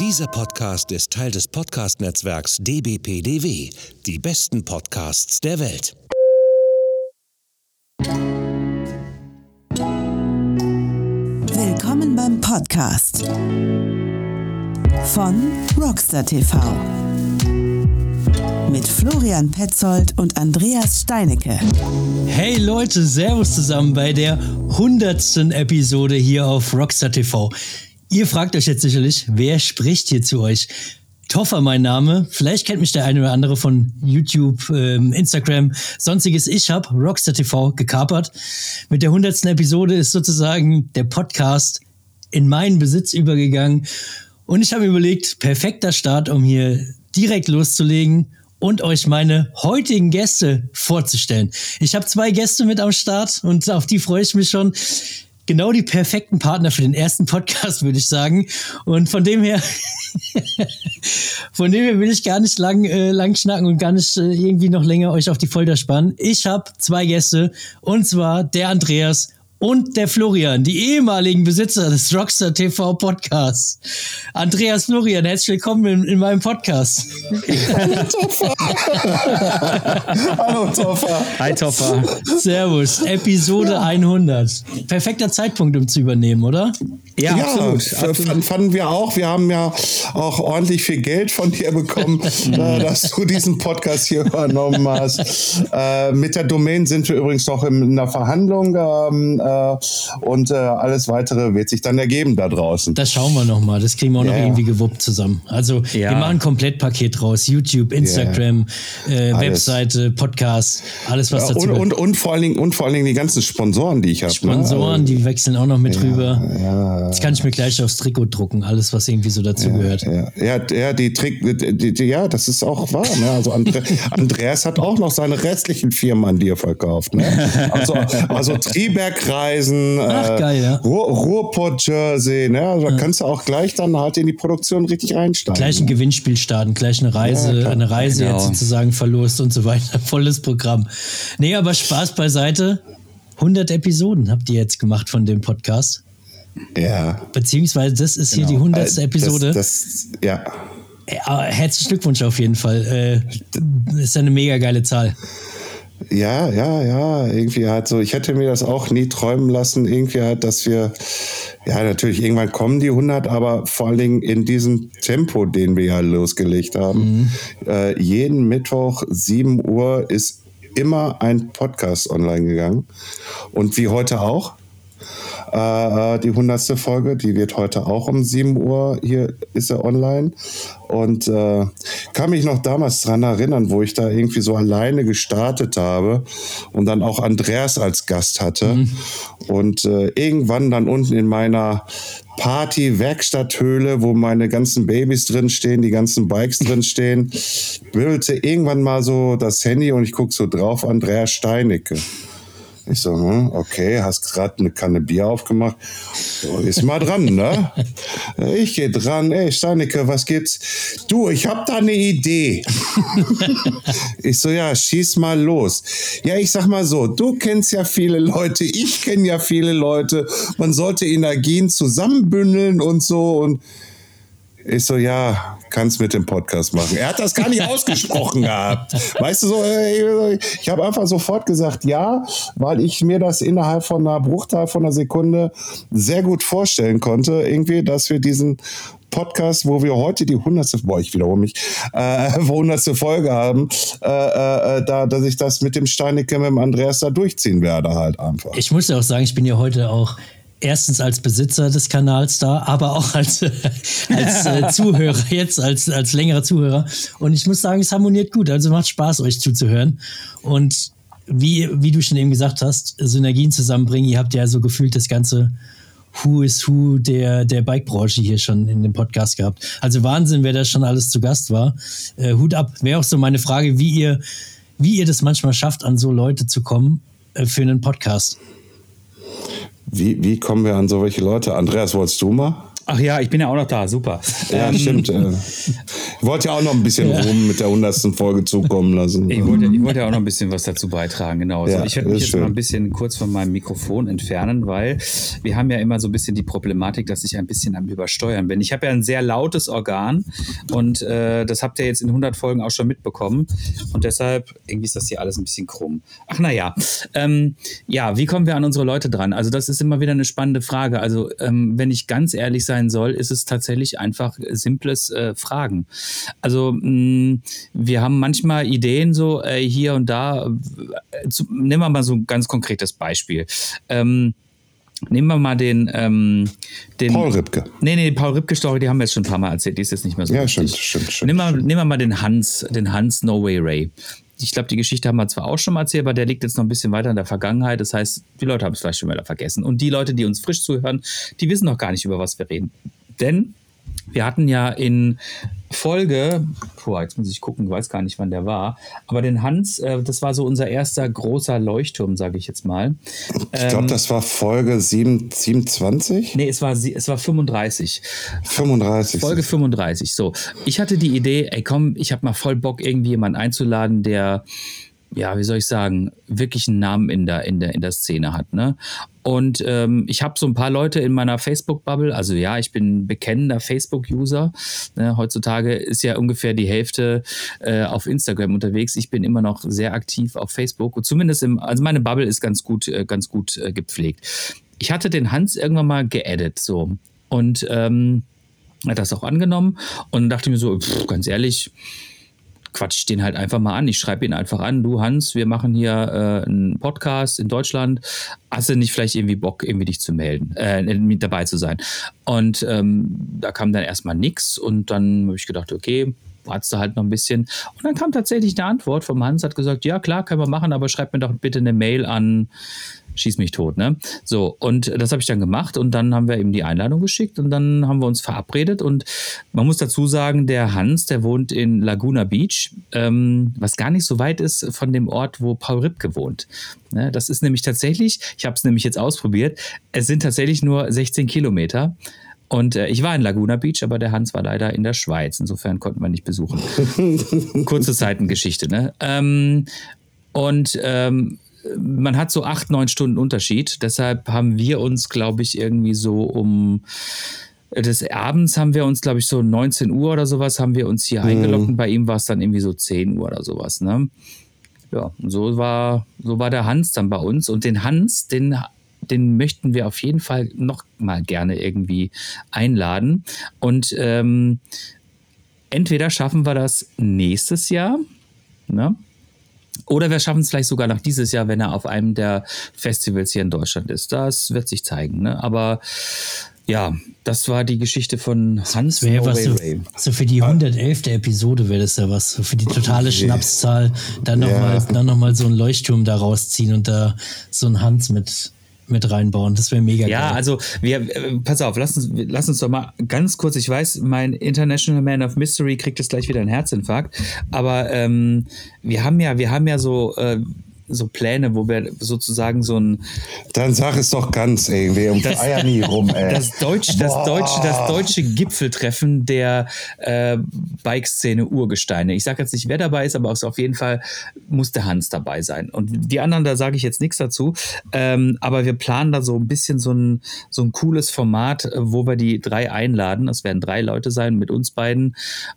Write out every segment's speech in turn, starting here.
Dieser Podcast ist Teil des Podcast-Netzwerks dbpdw, die besten Podcasts der Welt. Willkommen beim Podcast von Rockstar TV mit Florian Petzold und Andreas Steinecke. Hey Leute, Servus zusammen bei der hundertsten Episode hier auf Rockstar TV. Ihr fragt euch jetzt sicherlich, wer spricht hier zu euch? Toffer mein Name. Vielleicht kennt mich der eine oder andere von YouTube, ähm, Instagram, sonstiges. Ich habe Rockstar TV gekapert. Mit der hundertsten Episode ist sozusagen der Podcast in meinen Besitz übergegangen. Und ich habe überlegt, perfekter Start, um hier direkt loszulegen und euch meine heutigen Gäste vorzustellen. Ich habe zwei Gäste mit am Start und auf die freue ich mich schon genau die perfekten Partner für den ersten Podcast, würde ich sagen. Und von dem her, von dem her will ich gar nicht lang, äh, lang schnacken und gar nicht äh, irgendwie noch länger euch auf die Folter spannen. Ich habe zwei Gäste und zwar der Andreas und der Florian, die ehemaligen Besitzer des Rockstar TV Podcasts. Andreas Florian, herzlich willkommen in, in meinem Podcast. Hallo Toffer. Hi Toffer. Servus, Episode ja. 100. Perfekter Zeitpunkt, um zu übernehmen, oder? Ja, ja absolut. absolut. Fanden wir auch. Wir haben ja auch ordentlich viel Geld von dir bekommen, äh, dass du diesen Podcast hier übernommen hast. Äh, mit der Domain sind wir übrigens noch in, in der Verhandlung. Ähm, äh, äh, und äh, alles weitere wird sich dann ergeben da draußen. Das schauen wir nochmal. Das kriegen wir auch yeah. noch irgendwie gewuppt zusammen. Also ja. wir machen ein Komplettpaket raus. YouTube, Instagram, yeah. äh, Webseite, Podcast, alles was ja, dazu und, und, und, vor allen Dingen, und vor allen Dingen die ganzen Sponsoren, die ich habe. Ne? Sponsoren, ne? die wechseln auch noch mit ja, rüber. Ja. Das kann ich mir gleich aufs Trikot drucken, alles, was irgendwie so dazu gehört. Ja, ja, die Trick, die, die, ja, das ist auch wahr. Ne? Also Andre, Andreas hat auch noch seine restlichen Firmen an dir verkauft. Ne? Also, also Triberg Reisen, Ach, äh, geil, ja. Ruhr, Ruhrpott-Jersey, ne? Also da kannst du auch gleich dann halt in die Produktion richtig reinsteigen. Gleich ein Gewinnspiel starten, gleich eine Reise, ja, eine Reise genau. jetzt sozusagen verlost und so weiter. Volles Programm. Nee, aber Spaß beiseite. 100 Episoden habt ihr jetzt gemacht von dem Podcast. Ja. Beziehungsweise das ist genau. hier die 100. Äh, Episode. Das, das, ja. Herzlichen Glückwunsch auf jeden Fall. Äh, ist eine mega geile Zahl. Ja, ja, ja, irgendwie halt so, ich hätte mir das auch nie träumen lassen, irgendwie halt, dass wir, ja, natürlich, irgendwann kommen die 100, aber vor allen Dingen in diesem Tempo, den wir ja losgelegt haben. Mhm. Äh, jeden Mittwoch, 7 Uhr, ist immer ein Podcast online gegangen. Und wie heute auch. Äh, die hundertste Folge, die wird heute auch um 7 Uhr, hier ist er online. Und äh, kann mich noch damals dran erinnern, wo ich da irgendwie so alleine gestartet habe und dann auch Andreas als Gast hatte. Mhm. Und äh, irgendwann dann unten in meiner Party-Werkstatthöhle, wo meine ganzen Babys drinstehen, die ganzen Bikes drinstehen, bimmelte irgendwann mal so das Handy und ich gucke so drauf, Andreas Steinecke. Ich so, hm, okay, hast gerade eine Kanne Bier aufgemacht. Ist mal dran, ne? Ich gehe dran. Ey, Steinecke, was gibt's? Du, ich hab da eine Idee. ich so, ja, schieß mal los. Ja, ich sag mal so, du kennst ja viele Leute, ich kenne ja viele Leute. Man sollte Energien zusammenbündeln und so und ich so, ja, kannst mit dem Podcast machen. Er hat das gar nicht ausgesprochen gehabt. Weißt du so, ich habe einfach sofort gesagt ja, weil ich mir das innerhalb von einer Bruchteil von einer Sekunde sehr gut vorstellen konnte, irgendwie, dass wir diesen Podcast, wo wir heute die hundertste, boah, ich wiederhole mich, äh, hundertste Folge haben, äh, äh, da, dass ich das mit dem Steinecke, mit dem Andreas da durchziehen werde halt einfach. Ich muss ja auch sagen, ich bin ja heute auch erstens als Besitzer des Kanals da, aber auch als, als äh, Zuhörer, jetzt als, als längerer Zuhörer. Und ich muss sagen, es harmoniert gut. Also macht Spaß, euch zuzuhören. Und wie, wie du schon eben gesagt hast, Synergien zusammenbringen. Ihr habt ja so gefühlt das ganze Who is Who der, der Bike-Branche hier schon in dem Podcast gehabt. Also Wahnsinn, wer da schon alles zu Gast war. Äh, Hut ab. Wäre auch so meine Frage, wie ihr, wie ihr das manchmal schafft, an so Leute zu kommen äh, für einen Podcast. Wie, wie kommen wir an solche Leute? Andreas, wolltest du mal? Ach ja, ich bin ja auch noch da, super. Ja, Ähm, stimmt. äh. Ich wollte ja auch noch ein bisschen Ruhm mit der hundertsten Folge zukommen lassen. Ich wollte, ich wollte ja auch noch ein bisschen was dazu beitragen, genau. Ja, ich werde mich jetzt schön. mal ein bisschen kurz von meinem Mikrofon entfernen, weil wir haben ja immer so ein bisschen die Problematik, dass ich ein bisschen am Übersteuern bin. Ich habe ja ein sehr lautes Organ und äh, das habt ihr jetzt in 100 Folgen auch schon mitbekommen und deshalb, irgendwie ist das hier alles ein bisschen krumm. Ach naja, ähm, ja, wie kommen wir an unsere Leute dran? Also das ist immer wieder eine spannende Frage. Also ähm, wenn ich ganz ehrlich sein soll, ist es tatsächlich einfach simples äh, Fragen. Also mh, wir haben manchmal Ideen so äh, hier und da. Zu, nehmen wir mal so ein ganz konkretes Beispiel. Ähm, nehmen wir mal den, ähm, den Paul Ripke. Nee, nee, Paul Ripke Story, die haben wir jetzt schon ein paar Mal erzählt, die ist jetzt nicht mehr so Ja, wichtig. stimmt, stimmt, stimmt, Nehmen wir, nehmen wir mal den Hans, den Hans No Way Ray. Ich glaube, die Geschichte haben wir zwar auch schon mal erzählt, aber der liegt jetzt noch ein bisschen weiter in der Vergangenheit. Das heißt, die Leute haben es vielleicht schon wieder vergessen. Und die Leute, die uns frisch zuhören, die wissen noch gar nicht, über was wir reden. Denn wir hatten ja in Folge, boah, jetzt muss ich gucken, ich weiß gar nicht, wann der war, aber den Hans, äh, das war so unser erster großer Leuchtturm, sage ich jetzt mal. Ich glaube, das war Folge 7, 27? Nee, es war, sie- es war 35. 35. Folge 35. So, ich hatte die Idee, ey komm, ich habe mal voll Bock, irgendwie jemanden einzuladen, der, ja, wie soll ich sagen, wirklich einen Namen in der, in der, in der Szene hat. Ne? Und ähm, ich habe so ein paar Leute in meiner Facebook-Bubble. Also ja, ich bin bekennender Facebook-User. Ne? Heutzutage ist ja ungefähr die Hälfte äh, auf Instagram unterwegs. Ich bin immer noch sehr aktiv auf Facebook. Und zumindest im, also meine Bubble ist ganz gut, äh, ganz gut äh, gepflegt. Ich hatte den Hans irgendwann mal geedit, so. Und ähm, hat das auch angenommen und dachte mir so, pff, ganz ehrlich, quatsch ich den halt einfach mal an. Ich schreibe ihn einfach an, du Hans, wir machen hier äh, einen Podcast in Deutschland. Hast du nicht vielleicht irgendwie Bock, irgendwie dich zu melden, äh, mit dabei zu sein? Und ähm, da kam dann erstmal nix und dann habe ich gedacht, okay, wartest du halt noch ein bisschen. Und dann kam tatsächlich eine Antwort vom Hans, hat gesagt, ja klar, können wir machen, aber schreib mir doch bitte eine Mail an schieß mich tot, ne? So, und das habe ich dann gemacht und dann haben wir ihm die Einladung geschickt und dann haben wir uns verabredet und man muss dazu sagen, der Hans, der wohnt in Laguna Beach, ähm, was gar nicht so weit ist von dem Ort, wo Paul Ripke wohnt. Ne? Das ist nämlich tatsächlich, ich habe es nämlich jetzt ausprobiert, es sind tatsächlich nur 16 Kilometer. Und äh, ich war in Laguna Beach, aber der Hans war leider in der Schweiz. Insofern konnten wir nicht besuchen. Kurze Zeitengeschichte, ne? Ähm, und ähm, man hat so acht, neun Stunden Unterschied. Deshalb haben wir uns, glaube ich, irgendwie so um des Abends haben wir uns, glaube ich, so 19 Uhr oder sowas haben wir uns hier eingeloggt und bei ihm war es dann irgendwie so 10 Uhr oder sowas, ne? Ja, und so war, so war der Hans dann bei uns. Und den Hans, den, den möchten wir auf jeden Fall noch mal gerne irgendwie einladen. Und ähm, entweder schaffen wir das nächstes Jahr, ne? Oder wir schaffen es vielleicht sogar noch dieses Jahr, wenn er auf einem der Festivals hier in Deutschland ist. Das wird sich zeigen. Ne? Aber ja, das war die Geschichte von Hans Wäre No was so, Ray. so für die 111. Episode wäre das ja was. So für die totale Schnapszahl. Dann nochmal Ja. dann noch mal so einen Leuchtturm da rausziehen und da so einen Hans mit, mit reinbauen. Das wäre mega Ja, geil. also wir, äh, pass auf, lass uns, lass uns doch mal ganz kurz, ich weiß, mein International Man of Mystery kriegt jetzt gleich wieder einen Herzinfarkt, aber ähm, wir haben ja, wir haben ja so, äh, so Pläne, wo wir sozusagen so ein Dann sag es doch ganz irgendwie und Eier nie rum, ey. das deutsche, das deutsche, das deutsche Gipfeltreffen der äh, Bike-Szene Urgesteine. Ich sage jetzt nicht, wer dabei ist, aber es auf jeden Fall muss der Hans dabei sein. Und die anderen, da sage ich jetzt nichts dazu. Ähm, aber wir planen da so ein bisschen so ein, so ein cooles Format, äh, wo wir die drei einladen. Das werden drei Leute sein mit uns beiden.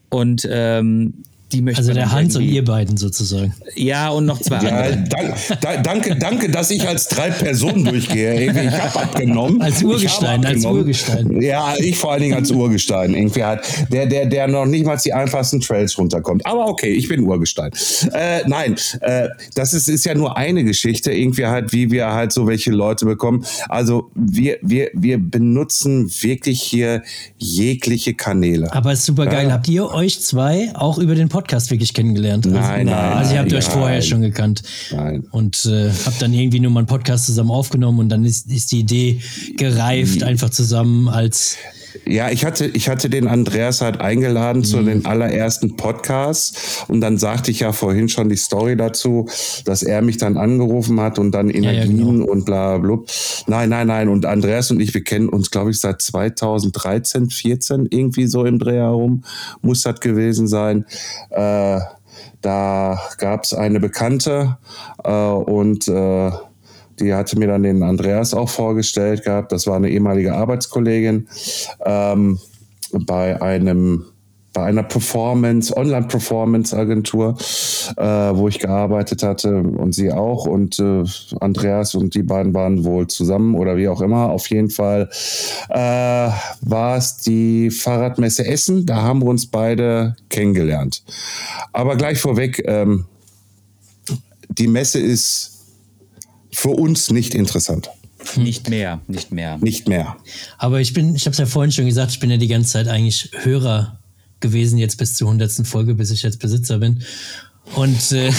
Und ähm, also wir der dann Hans und ihr beiden sozusagen. Ja, und noch zwei Ja, andere. dank, da, danke, danke, dass ich als drei Personen durchgehe. Ich habe abgenommen. Als Urgestein, als abgenommen. Urgestein. Ja, ich vor allen Dingen als Urgestein. Irgendwie halt, der, der, der noch nicht mal die einfachsten Trails runterkommt. Aber okay, ich bin Urgestein. Äh, nein, äh, das ist, ist ja nur eine Geschichte, irgendwie halt, wie wir halt so welche Leute bekommen. Also wir, wir, wir benutzen wirklich hier jegliche Kanäle. Aber ist super geil. Ja. Habt ihr euch zwei auch über den Podcast wirklich kennengelernt? Nein, also, nein, Also ihr habt euch nein. vorher schon gekannt. Nein. Und äh, habt dann irgendwie nur mal einen Podcast zusammen aufgenommen und dann ist, ist die Idee gereift, einfach zusammen als Ja, ich hatte, ich hatte den Andreas halt eingeladen mhm. zu den allerersten Podcasts und dann sagte ich ja vorhin schon die Story dazu, dass er mich dann angerufen hat und dann Energien ja, ja, genau. und bla bla. Nein, nein, nein. Und Andreas und ich, wir kennen uns, glaube ich, seit 2013, 14 irgendwie so im Dreh herum. Muss das gewesen sein. Äh, da gab es eine Bekannte äh, und äh, die hatte mir dann den Andreas auch vorgestellt gehabt. Das war eine ehemalige Arbeitskollegin ähm, bei einem bei einer Performance, Online-Performance-Agentur, äh, wo ich gearbeitet hatte und sie auch. Und äh, Andreas und die beiden waren wohl zusammen oder wie auch immer. Auf jeden Fall äh, war es die Fahrradmesse Essen. Da haben wir uns beide kennengelernt. Aber gleich vorweg, ähm, die Messe ist für uns nicht interessant. Nicht mehr, nicht mehr. Nicht mehr. Aber ich bin, ich habe es ja vorhin schon gesagt, ich bin ja die ganze Zeit eigentlich Hörer gewesen, jetzt bis zur 100. Folge, bis ich jetzt Besitzer bin. Und äh,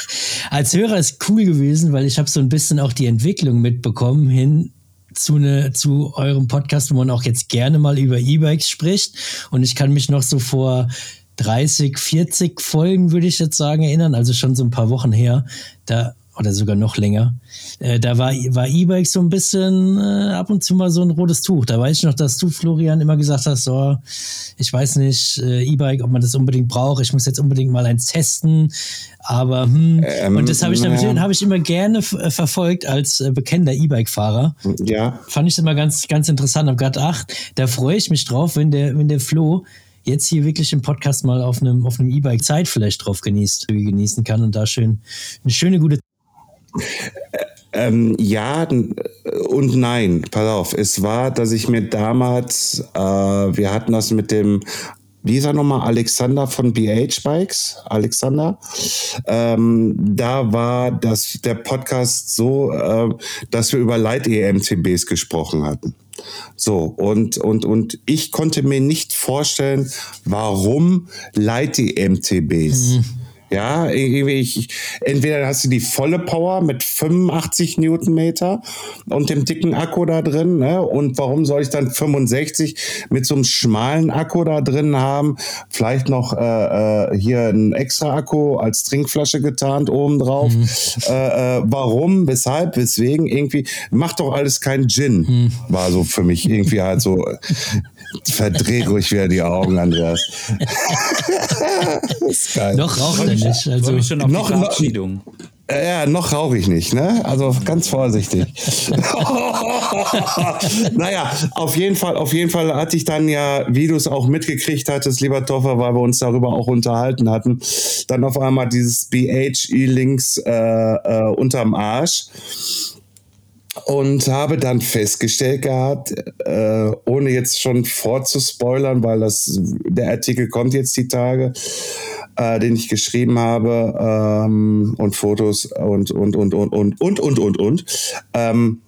als Hörer ist cool gewesen, weil ich habe so ein bisschen auch die Entwicklung mitbekommen hin zu, ne, zu eurem Podcast, wo man auch jetzt gerne mal über E-Bikes spricht. Und ich kann mich noch so vor 30, 40 Folgen, würde ich jetzt sagen, erinnern, also schon so ein paar Wochen her. Da oder sogar noch länger. Äh, da war, war E-Bike so ein bisschen äh, ab und zu mal so ein rotes Tuch. Da weiß ich noch, dass du, Florian, immer gesagt hast, so, ich weiß nicht, äh, E-Bike, ob man das unbedingt braucht. Ich muss jetzt unbedingt mal eins testen. Aber, hm, ähm, und das habe ich, ja. hab ich immer gerne äh, verfolgt als äh, bekennender E-Bike-Fahrer. Ja. Fand ich immer ganz, ganz interessant. Hab gedacht, ach, da freue ich mich drauf, wenn der, wenn der Flo jetzt hier wirklich im Podcast mal auf einem, auf einem E-Bike Zeit vielleicht drauf genießt, genießen kann und da schön eine schöne, gute ähm, ja und nein. Pass auf, es war, dass ich mir damals, äh, wir hatten das mit dem wie ist er nochmal? Alexander von BH Bikes. Alexander. Ähm, da war das, der Podcast so, äh, dass wir über Leit-EMTBs gesprochen hatten. So, und, und, und ich konnte mir nicht vorstellen, warum Leit-EMTBs. Mhm ja, ich, entweder hast du die volle Power mit 85 Newtonmeter und dem dicken Akku da drin, ne? Und warum soll ich dann 65 mit so einem schmalen Akku da drin haben? Vielleicht noch äh, äh hier ein extra Akku als Trinkflasche getarnt oben drauf. Mhm. Äh, äh, warum? Weshalb? Weswegen? Irgendwie macht doch alles keinen Gin. Mhm. War so für mich irgendwie halt so. Verdreh ruhig wieder die Augen, Andreas. ist geil. Noch raucht er nicht. Also schon auf noch, die Verabschiedung. Ja, noch rauche ich nicht, ne? Also ganz vorsichtig. naja, auf jeden Fall, auf jeden Fall hatte ich dann ja, wie du es auch mitgekriegt hattest, lieber Toffer, weil wir uns darüber auch unterhalten hatten, dann auf einmal dieses BHE-Links äh, äh, unterm Arsch und habe dann festgestellt gehabt, äh, ohne jetzt schon vorzuspoilern, weil das der Artikel kommt jetzt die Tage, äh, den ich geschrieben habe ähm, und Fotos und und und und und und und und und. Ähm,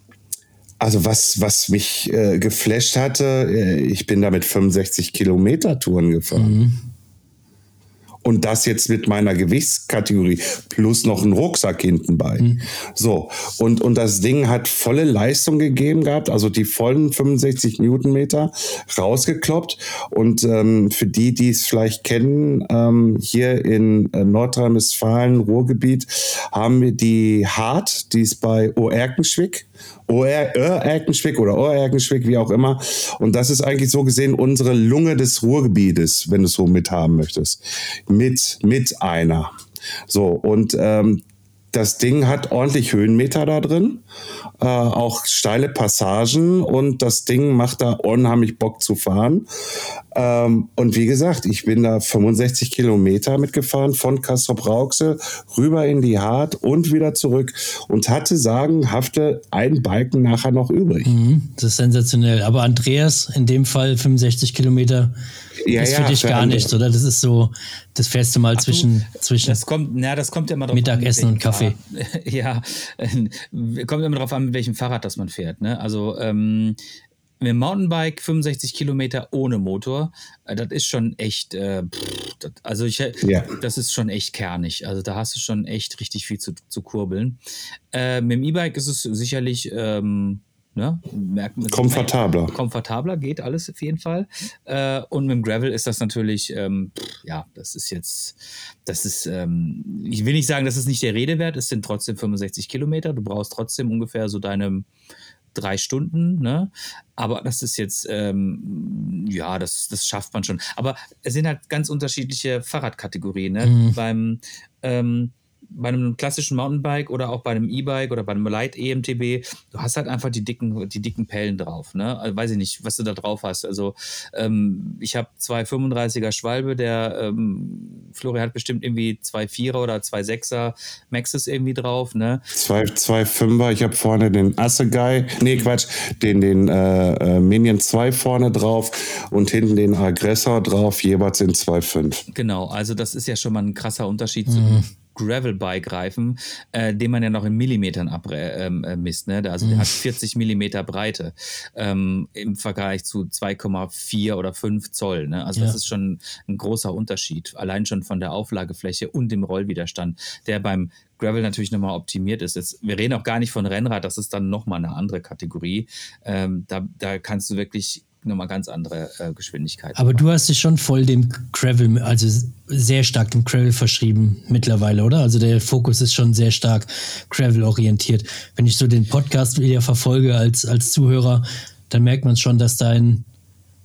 also was was mich äh, geflasht hatte, äh, ich bin da mit 65 Kilometer Touren gefahren. Mhm. Und das jetzt mit meiner Gewichtskategorie plus noch ein Rucksack hinten bei. Mhm. So. Und, und das Ding hat volle Leistung gegeben gehabt, also die vollen 65 Newtonmeter rausgekloppt. Und ähm, für die, die es vielleicht kennen, ähm, hier in äh, Nordrhein-Westfalen, Ruhrgebiet, haben wir die Hart, die ist bei Oerkenschwick Oerkenschwick oder Oerkenschwick, wie auch immer. Und das ist eigentlich so gesehen unsere Lunge des Ruhrgebietes, wenn du es so mithaben möchtest. Mit, mit einer. So, und ähm, das Ding hat ordentlich Höhenmeter da drin, äh, auch steile Passagen und das Ding macht da unheimlich Bock zu fahren. Ähm, und wie gesagt, ich bin da 65 Kilometer mitgefahren von Castrop Rauxel rüber in die Hart und wieder zurück und hatte sagenhafte ein Balken nachher noch übrig. Mhm, das ist sensationell. Aber Andreas, in dem Fall 65 Kilometer, ja, ist für ja, dich gar nichts, oder? Das ist so, das fährst du mal Ach, zwischen, zwischen das kommt, na, das kommt ja immer drauf Mittagessen an, und Kaffee. Fahrrad. ja, kommt immer darauf an, mit welchem Fahrrad das man fährt. Ne? Also ähm, mit dem Mountainbike 65 Kilometer ohne Motor, äh, das ist schon echt, äh, pff, das, also ich, ja. das ist schon echt kernig. Also da hast du schon echt richtig viel zu, zu kurbeln. Äh, mit dem E-Bike ist es sicherlich ähm, Ne? Merkt man- Komfortabler. Komfortabler geht alles auf jeden Fall. Äh, und mit dem Gravel ist das natürlich, ähm, pff, ja, das ist jetzt, das ist, ähm, ich will nicht sagen, das ist nicht der Rede wert, es sind trotzdem 65 Kilometer. Du brauchst trotzdem ungefähr so deine drei Stunden, ne? Aber das ist jetzt, ähm, ja, das, das schafft man schon. Aber es sind halt ganz unterschiedliche Fahrradkategorien, ne? Beim, ähm, bei einem klassischen Mountainbike oder auch bei einem E-Bike oder bei einem Light EMTB, du hast halt einfach die dicken, die dicken Pellen drauf. Ne? Also weiß ich nicht, was du da drauf hast. Also ähm, ich habe zwei 35er Schwalbe, der ähm, Florian hat bestimmt irgendwie zwei Vierer oder zwei Sechser Maxis irgendwie drauf. Ne? Zwei, zwei Fünfer, ich habe vorne den Assegai, nee Quatsch, den, den äh, äh, Minion 2 vorne drauf und hinten den Aggressor drauf, jeweils in 2,5. Genau, also das ist ja schon mal ein krasser Unterschied zum Gravel-Bike-Reifen, äh, den man ja noch in Millimetern abmisst. Ähm, äh, misst, ne? Also der hat 40 Millimeter Breite ähm, im Vergleich zu 2,4 oder 5 Zoll. Ne? Also das Ja. ist schon ein großer Unterschied, allein schon von der Auflagefläche und dem Rollwiderstand, der beim Gravel natürlich nochmal optimiert ist. Jetzt, wir reden auch gar nicht von Rennrad, das ist dann nochmal eine andere Kategorie. Ähm, da, da kannst du wirklich nochmal ganz andere äh, Geschwindigkeiten. Aber du hast dich schon voll dem Gravel, also sehr stark dem Gravel verschrieben mittlerweile, oder? Also der Fokus ist schon sehr stark Gravel orientiert. Wenn ich so den Podcast wieder verfolge als, als Zuhörer, dann merkt man schon, dass dein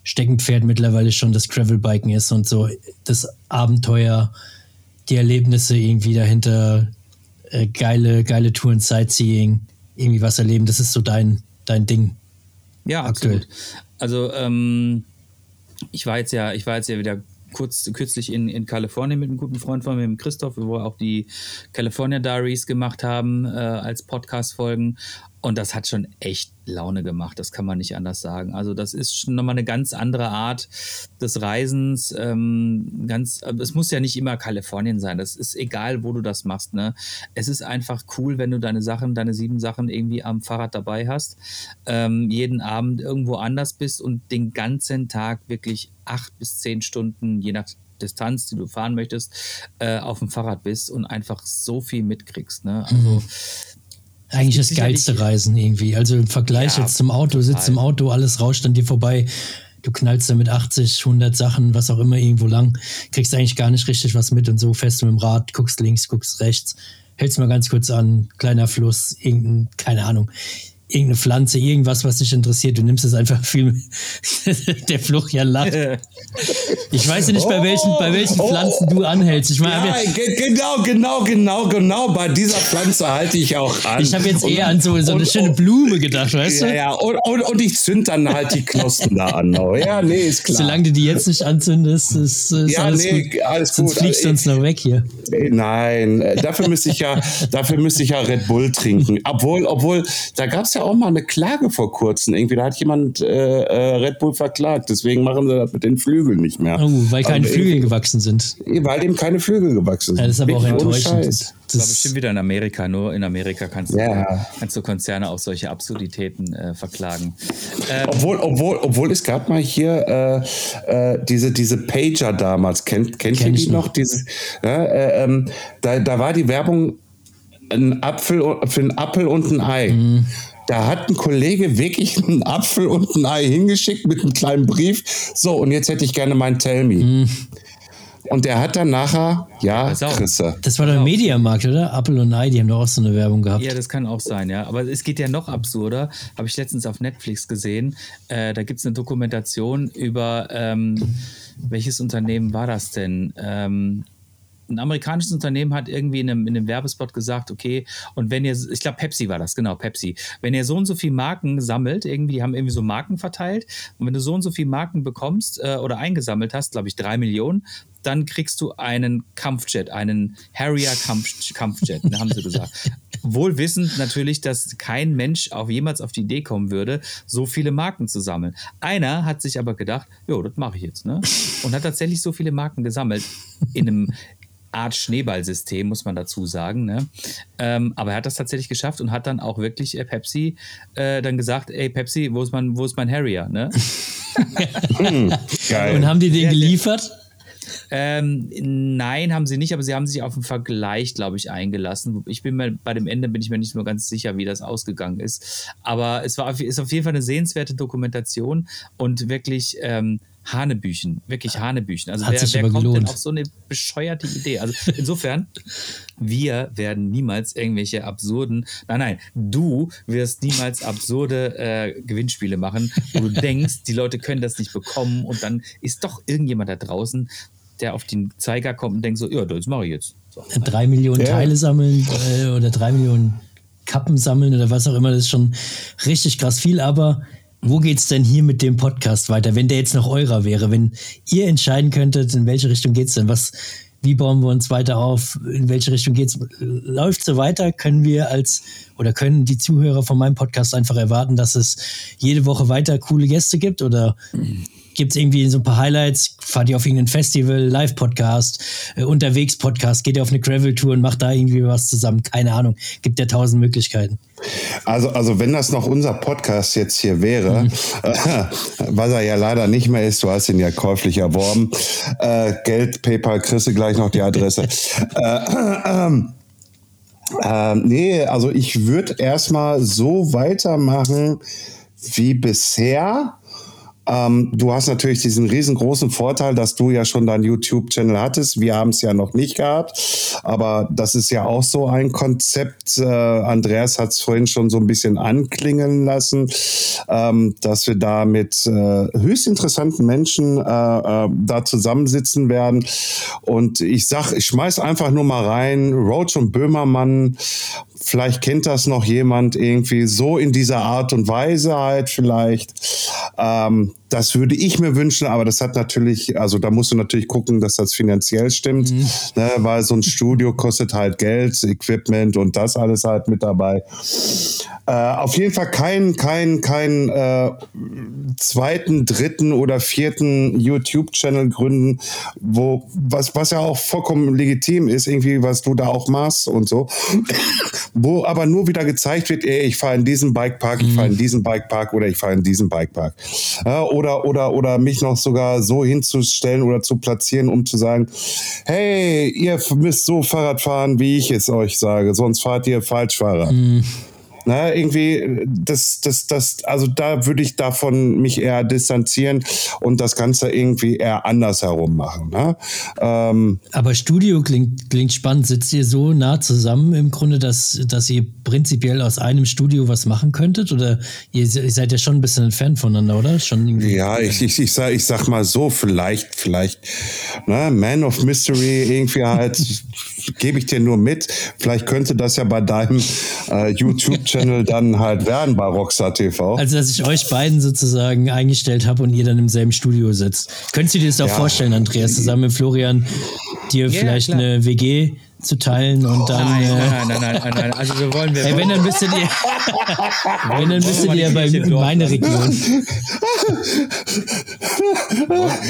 Steckenpferd mittlerweile schon das Gravelbiken ist und so das Abenteuer, die Erlebnisse irgendwie dahinter, äh, geile, geile Touren, Sightseeing, irgendwie was erleben, das ist so dein, dein Ding. Ja, aktuell. absolut. Also ähm, ich war jetzt ja, ich war jetzt ja wieder kurz kürzlich in, in Kalifornien mit einem guten Freund von mir, mit dem Christoph, wo wir auch die California Diaries gemacht haben äh, als Podcast-Folgen. Und das hat schon echt Laune gemacht, das kann man nicht anders sagen. Also das ist schon nochmal eine ganz andere Art des Reisens. Ähm, ganz, aber es muss ja nicht immer Kalifornien sein. Das ist egal, wo du das machst. Ne? Es ist einfach cool, wenn du deine Sachen, deine sieben Sachen irgendwie am Fahrrad dabei hast, ähm, jeden Abend irgendwo anders bist und den ganzen Tag wirklich acht bis zehn Stunden, je nach Distanz, die du fahren möchtest, äh, auf dem Fahrrad bist und einfach so viel mitkriegst. Ne? Also Eigentlich das geilste Reisen irgendwie. Also im Vergleich Ja, jetzt zum Auto, sitzt im Auto, alles rauscht an dir vorbei. Du knallst da mit 80, 100 Sachen, was auch immer, irgendwo lang. Kriegst eigentlich gar nicht richtig was mit und so fährst du mit dem Rad, guckst links, guckst rechts, hältst mal ganz kurz an, kleiner Fluss, irgendein, keine Ahnung, irgendeine Pflanze, irgendwas, was dich interessiert. Du nimmst es einfach viel. Der Florian lacht. Ich weiß ja nicht, bei welchen, bei welchen Oh, Pflanzen du anhältst. Ich meine, Ja, ge- genau, genau, genau, genau. Bei dieser Pflanze halte ich auch an. ich habe jetzt Und- eher an so, so eine und- schöne Blume gedacht, weißt Ja, du? ja, und, und, und ich zünd dann halt die Knospen da an. oh. Ja, nee, ist klar. Solange du die jetzt nicht anzündest, ist, ist Ja, alles nee, gut. alles Sonst gut. fliegst du Also uns noch weg hier. Nein, dafür müsste ich ja, dafür müsste ich ja Red Bull trinken. Obwohl, obwohl, da gab es ja auch mal eine Klage vor kurzem. Irgendwie, da hat jemand äh, äh, Red Bull verklagt. Deswegen machen sie das mit den Flügeln nicht mehr. Oh, weil keine Aber Flügel gewachsen sind. Weil dem keine Flügel gewachsen sind. Ja, das ist aber auch Wirklich ohne enttäuschend. Das, Das war bestimmt wieder in Amerika. Nur in Amerika kannst du, Ja. kannst du Konzerne auf solche Absurditäten äh, verklagen. Ähm, Obwohl, obwohl, obwohl es gab mal hier äh, äh, diese, diese Pager damals. Kennt, kennt Kenn ihr die noch? Dieses, ja, äh, ähm, da, da war die Werbung ein Apfel für einen Apfel und ein Ei. Mhm. Da hat ein Kollege wirklich einen Apfel und ein Ei hingeschickt mit einem kleinen Brief. So, und jetzt hätte ich gerne mein Tell Me. Mhm. Und der hat dann nachher, ja, auf. Chrisse. das war der Mediamarkt, oder? Apple und Ei, die haben doch auch so eine Werbung gehabt. Ja, das kann auch sein, ja. Aber es geht ja noch absurder. Habe ich letztens auf Netflix gesehen. Äh, da gibt es eine Dokumentation über, ähm, welches Unternehmen war das denn? Ähm, ein amerikanisches Unternehmen hat irgendwie in einem, in einem Werbespot gesagt, okay, und wenn ihr, ich glaube Pepsi war das, genau, Pepsi, wenn ihr so und so viel Marken sammelt, irgendwie, die haben irgendwie so Marken verteilt, und wenn du so und so viel Marken bekommst äh, oder eingesammelt hast, glaube ich, drei Millionen, dann kriegst du einen Kampfjet, einen Harrier Kampf, Kampfjet, ne, haben sie gesagt. Wohl wissend natürlich, dass kein Mensch auch jemals auf die Idee kommen würde, so viele Marken zu sammeln. Einer hat sich aber gedacht, jo, das mache ich jetzt, ne? Und hat tatsächlich so viele Marken gesammelt in einem Art Schneeballsystem, muss man dazu sagen. Ne? Ähm, aber er hat das tatsächlich geschafft und hat dann auch wirklich äh, Pepsi äh, dann gesagt, ey Pepsi, wo ist mein, wo ist mein Harrier? Ne? Geil. Und haben die den geliefert? Ähm, nein, haben sie nicht, aber sie haben sich auf einen Vergleich, glaube ich, eingelassen. Ich bin mir bei dem Ende bin ich mir nicht mehr ganz sicher, wie das ausgegangen ist. Aber es war ist auf jeden Fall eine sehenswerte Dokumentation und wirklich ähm, Hanebüchen, wirklich Hanebüchen. Also Hat wer, sich wer kommt gelohnt. denn auf so eine bescheuerte Idee? Also insofern, wir werden niemals irgendwelche absurden, nein, nein, du wirst niemals absurde äh, Gewinnspiele machen, wo du denkst, die Leute können das nicht bekommen und dann ist doch irgendjemand da draußen, der auf den Zeiger kommt und denkt so, ja, das mache ich jetzt. So. drei Millionen Ja. Teile sammeln äh, oder drei Millionen Kappen sammeln oder was auch immer, das ist schon richtig krass viel. Aber wo geht's denn hier mit dem Podcast weiter, wenn der jetzt noch eurer wäre? Wenn ihr entscheiden könntet, in welche Richtung geht's denn? Was, wie bauen wir uns weiter auf? In welche Richtung geht's? Läuft so weiter? Können wir als oder können die Zuhörer von meinem Podcast einfach erwarten, dass es jede Woche weiter coole Gäste gibt? Oder gibt es irgendwie so ein paar Highlights? Fahrt ihr auf irgendein Festival, Live-Podcast, äh, Unterwegs-Podcast, geht ihr auf eine Gravel-Tour und macht da irgendwie was zusammen? Keine Ahnung. Gibt ja tausend Möglichkeiten. Also, also wenn das noch unser Podcast jetzt hier wäre, was er ja leider nicht mehr ist, du hast ihn ja käuflich erworben. Äh, Geld, PayPal, kriegst du gleich noch die Adresse. äh, ähm, ähm, nee, also ich würde erstmal so weitermachen wie bisher. Ähm, du hast natürlich diesen riesengroßen Vorteil, dass du ja schon deinen YouTube-Channel hattest. Wir haben es ja noch nicht gehabt. Aber das ist ja auch so ein Konzept. Äh, Andreas hat es vorhin schon so ein bisschen anklingen lassen, ähm, dass wir da mit äh, höchst interessanten Menschen äh, äh, da zusammensitzen werden. Und ich sag, ich schmeiß einfach nur mal rein, Roach und Böhmermann, vielleicht kennt das noch jemand irgendwie so in dieser Art und Weise halt vielleicht. Ähm, das würde ich mir wünschen, aber das hat natürlich, also da musst du natürlich gucken, dass das finanziell stimmt, ne, weil so ein Studio kostet halt Geld, Equipment und das alles halt mit dabei. Äh, auf jeden Fall kein, kein, kein äh, zweiten, dritten oder vierten YouTube-Channel gründen, wo, was, was ja auch vollkommen legitim ist, irgendwie, was du da auch machst und so, wo aber nur wieder gezeigt wird, ey, ich fahre in diesen Bikepark, ich fahre in diesen Bikepark oder ich fahre in diesen Bikepark. Oder, oder, oder mich noch sogar so hinzustellen oder zu platzieren, um zu sagen, hey, ihr müsst so Fahrrad fahren, wie ich es euch sage, sonst fahrt ihr falsch Fahrrad. Na, irgendwie, das, das, das, also da würde ich davon mich eher distanzieren und das Ganze irgendwie eher andersherum machen. Ne? Ähm, Aber Studio klingt, klingt spannend. Sitzt ihr so nah zusammen im Grunde, dass, dass ihr prinzipiell aus einem Studio was machen könntet? Oder ihr, ihr seid ja schon ein bisschen entfernt voneinander, oder? Schon irgendwie. ja, ich, ich, ich, sag, ich sag mal so, vielleicht, vielleicht, ne, Man of Mystery, irgendwie halt, gebe ich dir nur mit. Vielleicht könnte das ja bei deinem äh, YouTube-Channel dann halt werden bei Rockstar TV. Also, dass ich euch beiden sozusagen eingestellt habe und ihr dann im selben Studio sitzt. Könntest du dir das auch Ja. vorstellen, Andreas, zusammen mit Florian, dir vielleicht klar. eine WG zu teilen und dann. Nein, äh, nein, nein, nein, nein, nein. Also wir wollen, wir Ey, wenn, dann müsstet ihr, wenn, dann müsstet mal die ihr bei Kirche im in Dorf meine lassen. Region.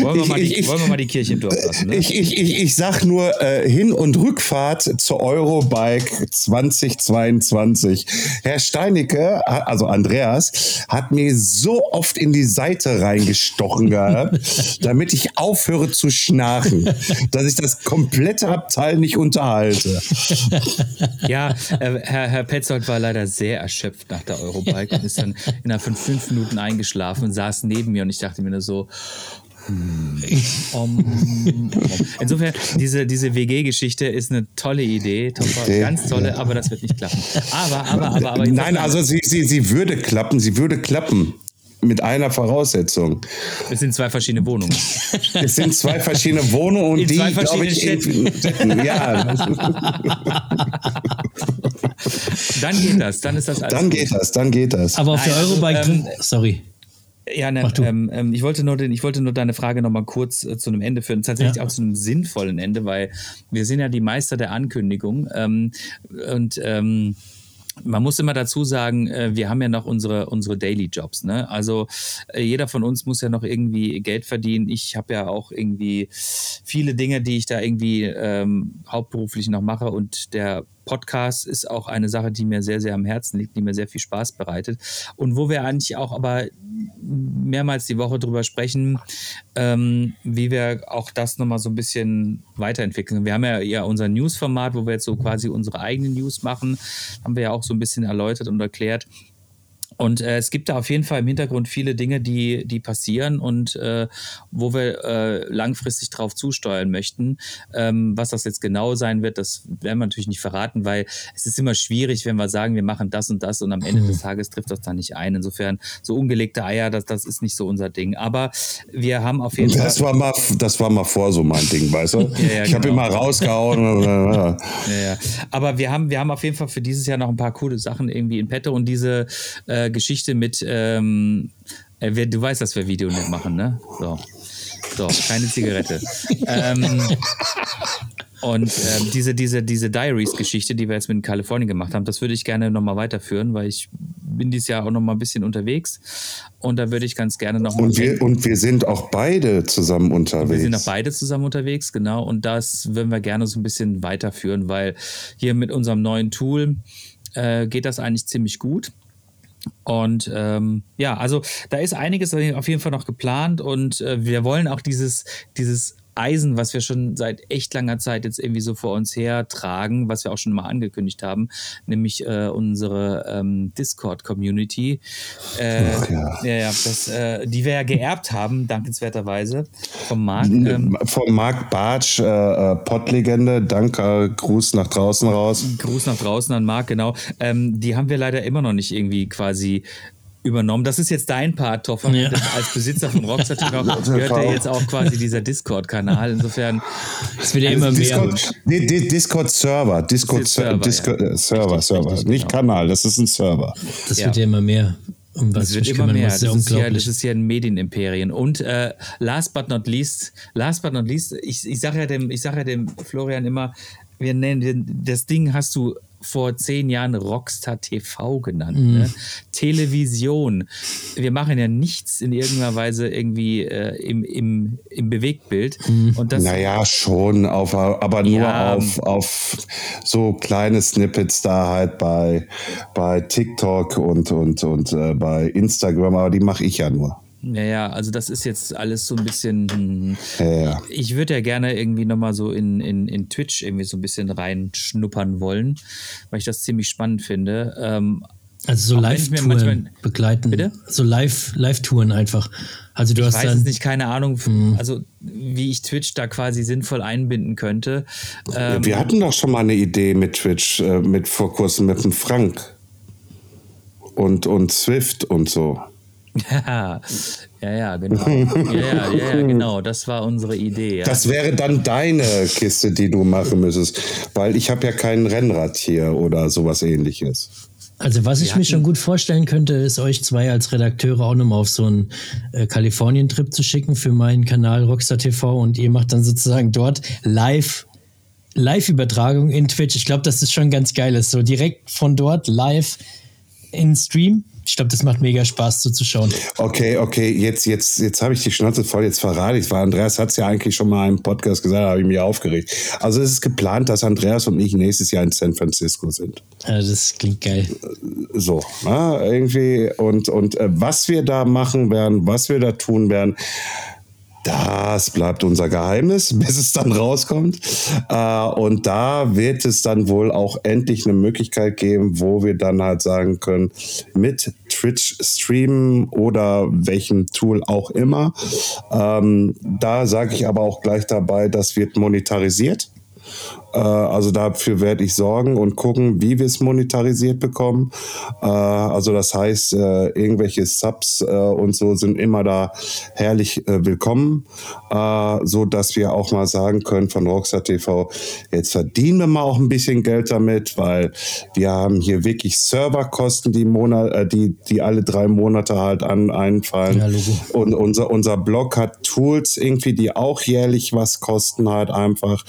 wollen, wir mal Ich- die, ich- wollen wir mal die Kirche im Dorf lassen. Ne? Ich, ich, ich, ich sag nur äh, Hin- und Rückfahrt zur Eurobike 2022. Herr Steinecke, also Andreas, hat mir so oft in die Seite reingestochen gehabt, damit ich aufhöre zu schnarchen, dass ich das komplette Abteil nicht unterhalte. Ja, äh, Herr, Herr Petzold war leider sehr erschöpft nach der Eurobike und ist dann innerhalb von fünf Minuten eingeschlafen und saß neben mir und ich dachte mir nur so, hm, om, om. Insofern, diese, diese WG-Geschichte ist eine tolle Idee, Topper, ganz tolle, aber das wird nicht klappen. Aber, aber, aber, aber. Nein, also sie, sie, sie würde klappen, sie würde klappen. Mit einer Voraussetzung. Es sind zwei verschiedene Wohnungen. Es sind zwei verschiedene Wohnungen und In die, zwei glaube ich, verschiedenen in- ja, Dann geht das, dann ist das alles. dann gut. geht das, dann geht das. Aber auf der Nein, also, Eurobike. ähm, sorry. Ja, ne, ähm, ähm, ich, wollte nur den, ich wollte nur deine Frage nochmal kurz äh, zu einem Ende führen. Tatsächlich Ja. auch zu einem sinnvollen Ende, weil wir sind ja die Meister der Ankündigung. Ähm, und ähm, man muss immer dazu sagen, äh, wir haben ja noch unsere, unsere Daily Jobs. Ne? Also äh, jeder von uns muss ja noch irgendwie Geld verdienen. Ich habe ja auch irgendwie viele Dinge, die ich da irgendwie ähm, hauptberuflich noch mache und der Podcast ist auch eine Sache, die mir sehr, sehr am Herzen liegt, die mir sehr viel Spaß bereitet. Und wo wir eigentlich auch aber mehrmals die Woche drüber sprechen, ähm, wie wir auch das nochmal so ein bisschen weiterentwickeln. Wir haben ja, ja unser News-Format, wo wir jetzt so quasi unsere eigenen News machen, haben wir ja auch so ein bisschen erläutert und erklärt. Und äh, es gibt da auf jeden Fall im Hintergrund viele Dinge, die, die passieren und äh, wo wir äh, langfristig drauf zusteuern möchten. Ähm, was das jetzt genau sein wird, das werden wir natürlich nicht verraten, weil es ist immer schwierig, wenn wir sagen, wir machen das und das und am Ende des Tages trifft das da nicht ein. Insofern, so ungelegte Eier, das, das ist nicht so unser Ding. Aber wir haben auf jeden das Fall. War mal, das war mal vor so mein Ding, weißt du? Ja, ja, ich habe genau. immer rausgehauen. Ja, ja. Aber wir haben, wir haben auf jeden Fall für dieses Jahr noch ein paar coole Sachen irgendwie in petto und diese äh, Geschichte mit, ähm, äh, wer- du weißt, dass wir Video nicht machen, ne? So. So, keine Zigarette. ähm, und ähm, diese, diese, diese Diaries-Geschichte, die wir jetzt mit Kalifornien gemacht haben, das würde ich gerne nochmal weiterführen, weil ich bin dieses Jahr auch nochmal ein bisschen unterwegs und da würde ich ganz gerne nochmal. Und wir, und wir sind auch beide zusammen unterwegs. Wir sind auch beide zusammen unterwegs, genau. Und das würden wir gerne so ein bisschen weiterführen, weil hier mit unserem neuen Tool äh, geht das eigentlich ziemlich gut. Und ähm, ja, also da ist einiges auf jeden Fall noch geplant und äh, wir wollen auch dieses, dieses Eisen, was wir schon seit echt langer Zeit jetzt irgendwie so vor uns her tragen, was wir auch schon mal angekündigt haben, nämlich äh, unsere ähm, Discord-Community, äh, ja. ja, ja, das, äh, die wir ja geerbt haben, dankenswerterweise vom Marc. Ähm, Von Marc Bartsch, äh, äh, Pottlegende, danke, Gruß nach draußen raus. Gruß nach draußen an Marc, genau. Ähm, die haben wir leider immer noch nicht irgendwie quasi übernommen. Das ist jetzt dein Part, Toffer. Ja. Als Besitzer von Rockstar TV gehört dir jetzt auch quasi dieser Discord-Kanal. Insofern, Es wird ja immer mehr. Also Discord, Di- Discord Server, Discord Discord Server, Discord, ja. äh, Server, Richtig, Server, richtig, nicht genau. Kanal, das ist ein Server. Das Ja. wird ja immer mehr. Um was es wird immer mehr. Das Sehr ist, ja, das ist ja ein Medienimperien. Und äh, last but not least, last but not least, ich, ich sage ja, dem, ich sag ja dem Florian immer, wir nennen das Ding hast du vor zehn Jahren Rockstar TV genannt. Mhm. Ne? Television. Wir machen ja nichts in irgendeiner Weise irgendwie äh, im, im, im Bewegtbild. Mhm. Und das, Naja, schon, auf, aber nur Ja. auf, auf so kleine Snippets da halt bei, bei TikTok und, und, und äh, bei Instagram, aber die mache ich ja nur. Ja, ja, also das ist jetzt alles so ein bisschen. Hm, Ja, ja. Ich würde ja gerne irgendwie nochmal so in, in, in Twitch irgendwie so ein bisschen reinschnuppern wollen, weil ich das ziemlich spannend finde. Ähm, Also so Live-Touren manchmal- begleiten. Bitte? So Live- Live-Touren einfach. Also du ich hast weiß dann. es nicht, keine Ahnung, also wie ich Twitch da quasi sinnvoll einbinden könnte. Ähm, Wir hatten doch schon mal eine Idee mit Twitch, äh, mit vor kurzem mit dem Frank und, und Swift und so. Ja, ja, ja, genau. ja, ja, ja, ja, genau. Das war unsere Idee. Ja. Das wäre dann deine Kiste, die du machen müsstest, weil ich habe ja kein Rennrad hier oder sowas ähnliches. Also was ich mir schon gut vorstellen könnte, ist euch zwei als Redakteure auch nochmal auf so einen äh, Kalifornien-Trip zu schicken für meinen Kanal Rockstar TV und ihr macht dann sozusagen dort live Live-Übertragung in Twitch. Ich glaube, das ist schon ganz geil. Ist so direkt von dort live in Stream. Ich glaube, das macht mega Spaß zuzuschauen. Okay, okay, jetzt, jetzt, jetzt habe ich die Schnauze voll, jetzt verrate ich, weil Andreas hat es ja eigentlich schon mal im Podcast gesagt, da habe ich mich aufgeregt. Also es ist geplant, dass Andreas und ich nächstes Jahr in San Francisco sind. Also das klingt geil. So, na, irgendwie. Und, und äh, was wir da machen werden, was wir da tun werden, das bleibt unser Geheimnis, bis es dann rauskommt. Äh, und da wird es dann wohl auch endlich eine Möglichkeit geben, wo wir dann halt sagen können, mit Twitch streamen oder welchem Tool auch immer. Ähm, da sage ich aber auch gleich dabei, das wird monetarisiert. Äh, also dafür werde ich sorgen und gucken, wie wir es monetarisiert bekommen. Äh, also das heißt, äh, irgendwelche Subs und so sind immer da herrlich willkommen, so dass wir auch mal sagen können von Rockstar TV, jetzt verdienen wir mal auch ein bisschen Geld damit, weil wir haben hier wirklich Serverkosten, die Monat, die die alle drei Monate halt an einfallen. Ja. Und unser, unser Blog hat Tools irgendwie, die auch jährlich was kosten halt einfach.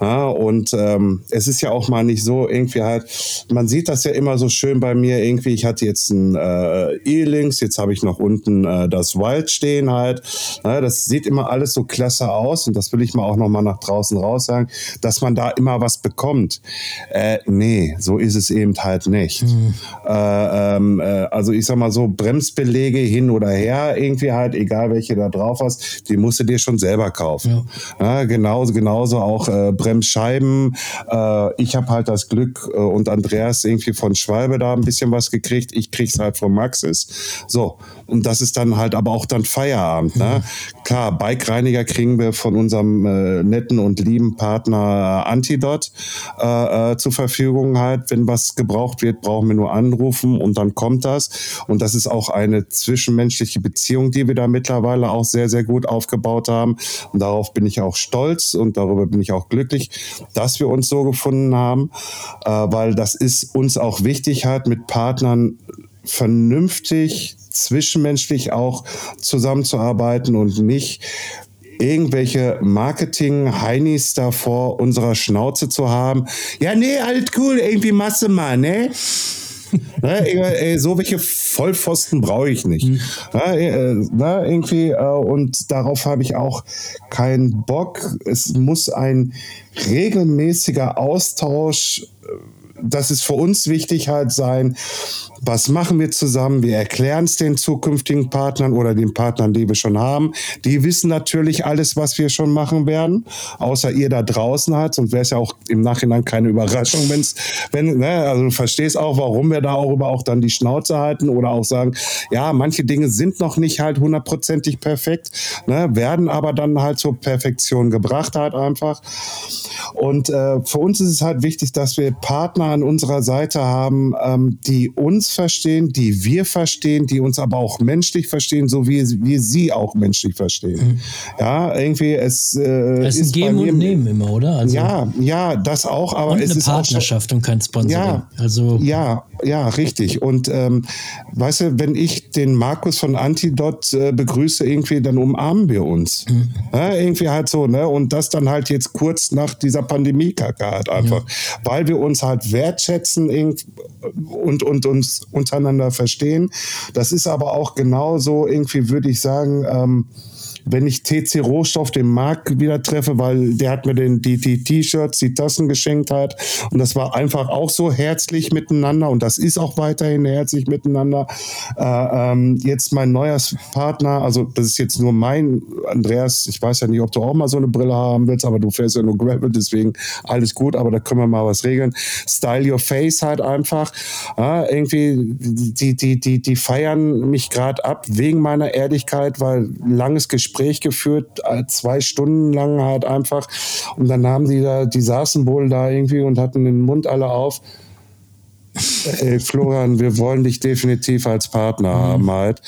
Ja, Ja, und ähm, es ist ja auch mal nicht so irgendwie halt, man sieht das ja immer so schön bei mir irgendwie, ich hatte jetzt ein äh, E-Links, jetzt habe ich noch unten äh, das Wild stehen halt. Ja, das sieht immer alles so klasse aus und das will ich mal auch noch mal nach draußen raus sagen, dass man da immer was bekommt. Äh, nee, so ist es eben halt nicht. Mhm. Äh, ähm, äh, also ich sag mal so, Bremsbelege hin oder her, irgendwie halt, egal welche da drauf hast, die musst du dir schon selber kaufen. Ja. ja genauso, genauso auch äh, Bremsscheiben. Äh, ich habe halt das Glück äh, und Andreas irgendwie von Schwalbe da ein bisschen was gekriegt. Ich krieg's halt von Maxis. So. Und das ist dann halt aber auch dann Feierabend. Ne? Klar, Bike-Reiniger kriegen wir von unserem äh, netten und lieben Partner Antidot äh, äh, zur Verfügung halt. Wenn was gebraucht wird, brauchen wir nur anrufen und dann kommt das. Und das ist auch eine zwischenmenschliche Beziehung, die wir da mittlerweile auch sehr, sehr gut aufgebaut haben. Und darauf bin ich auch stolz und darüber bin ich auch glücklich, dass wir uns so gefunden haben, äh, weil das ist uns auch wichtig, halt mit Partnern vernünftig zwischenmenschlich auch zusammenzuarbeiten und nicht irgendwelche Marketing-Heinis da vor unserer Schnauze zu haben. Ja, nee, alles cool, irgendwie Masse mal, ne? ne, so welche Vollpfosten brauche ich nicht. Mhm. Ne, ne, irgendwie, äh, und darauf habe ich auch keinen Bock. Es muss ein regelmäßiger Austausch äh, das ist für uns wichtig halt sein, was machen wir zusammen? Wir erklären es den zukünftigen Partnern oder den Partnern, die wir schon haben. Die wissen natürlich alles, was wir schon machen werden, außer ihr da draußen halt. Und wäre es ja auch im Nachhinein keine Überraschung, wenn's, wenn, ne, also du verstehst auch, warum wir da auch über auch dann die Schnauze halten oder auch sagen, ja, manche Dinge sind noch nicht halt hundertprozentig perfekt, ne, werden aber dann halt zur Perfektion gebracht halt einfach. Und äh, für uns ist es halt wichtig, dass wir Partner an unserer Seite haben, ähm, die uns verstehen, die wir verstehen, die uns aber auch menschlich verstehen, so wie wir sie auch menschlich verstehen. Mhm. Ja, irgendwie es, äh, es ist ein Geben und Nehmen immer, oder? Also ja, ja, das auch, aber und es eine ist Partnerschaft und kein Sponsoring. Ja, also ja, ja, richtig. Und ähm, weißt du, wenn ich den Markus von Antidot äh, begrüße, irgendwie, dann umarmen wir uns. Mhm. Ja, irgendwie halt so, ne? Und das dann halt jetzt kurz nach dieser Pandemie-Kacke halt einfach. Ja. Weil wir uns halt wertschätzen und, und uns untereinander verstehen. Das ist aber auch genauso irgendwie, würde ich sagen, ähm, wenn ich TC Rohstoff den Marc wieder treffe, weil der hat mir den, die, die T-Shirts, die Tassen geschenkt hat. Und das war einfach auch so herzlich miteinander. Und das ist auch weiterhin herzlich miteinander. Äh, ähm, jetzt mein neuer Partner, also das ist jetzt nur mein, Andreas, ich weiß ja nicht, ob du auch mal so eine Brille haben willst, aber du fährst ja nur Gravel, deswegen alles gut, aber da können wir mal was regeln. Style Your Face halt einfach. Ja, irgendwie, die, die, die, die feiern mich gerade ab wegen meiner Ehrlichkeit, weil langes Gespräch Gespräch geführt, äh, zwei Stunden lang halt einfach. Und dann haben die da, die saßen wohl da irgendwie und hatten den Mund alle auf. Ey, Florian, wir wollen dich definitiv als Partner mhm. haben halt.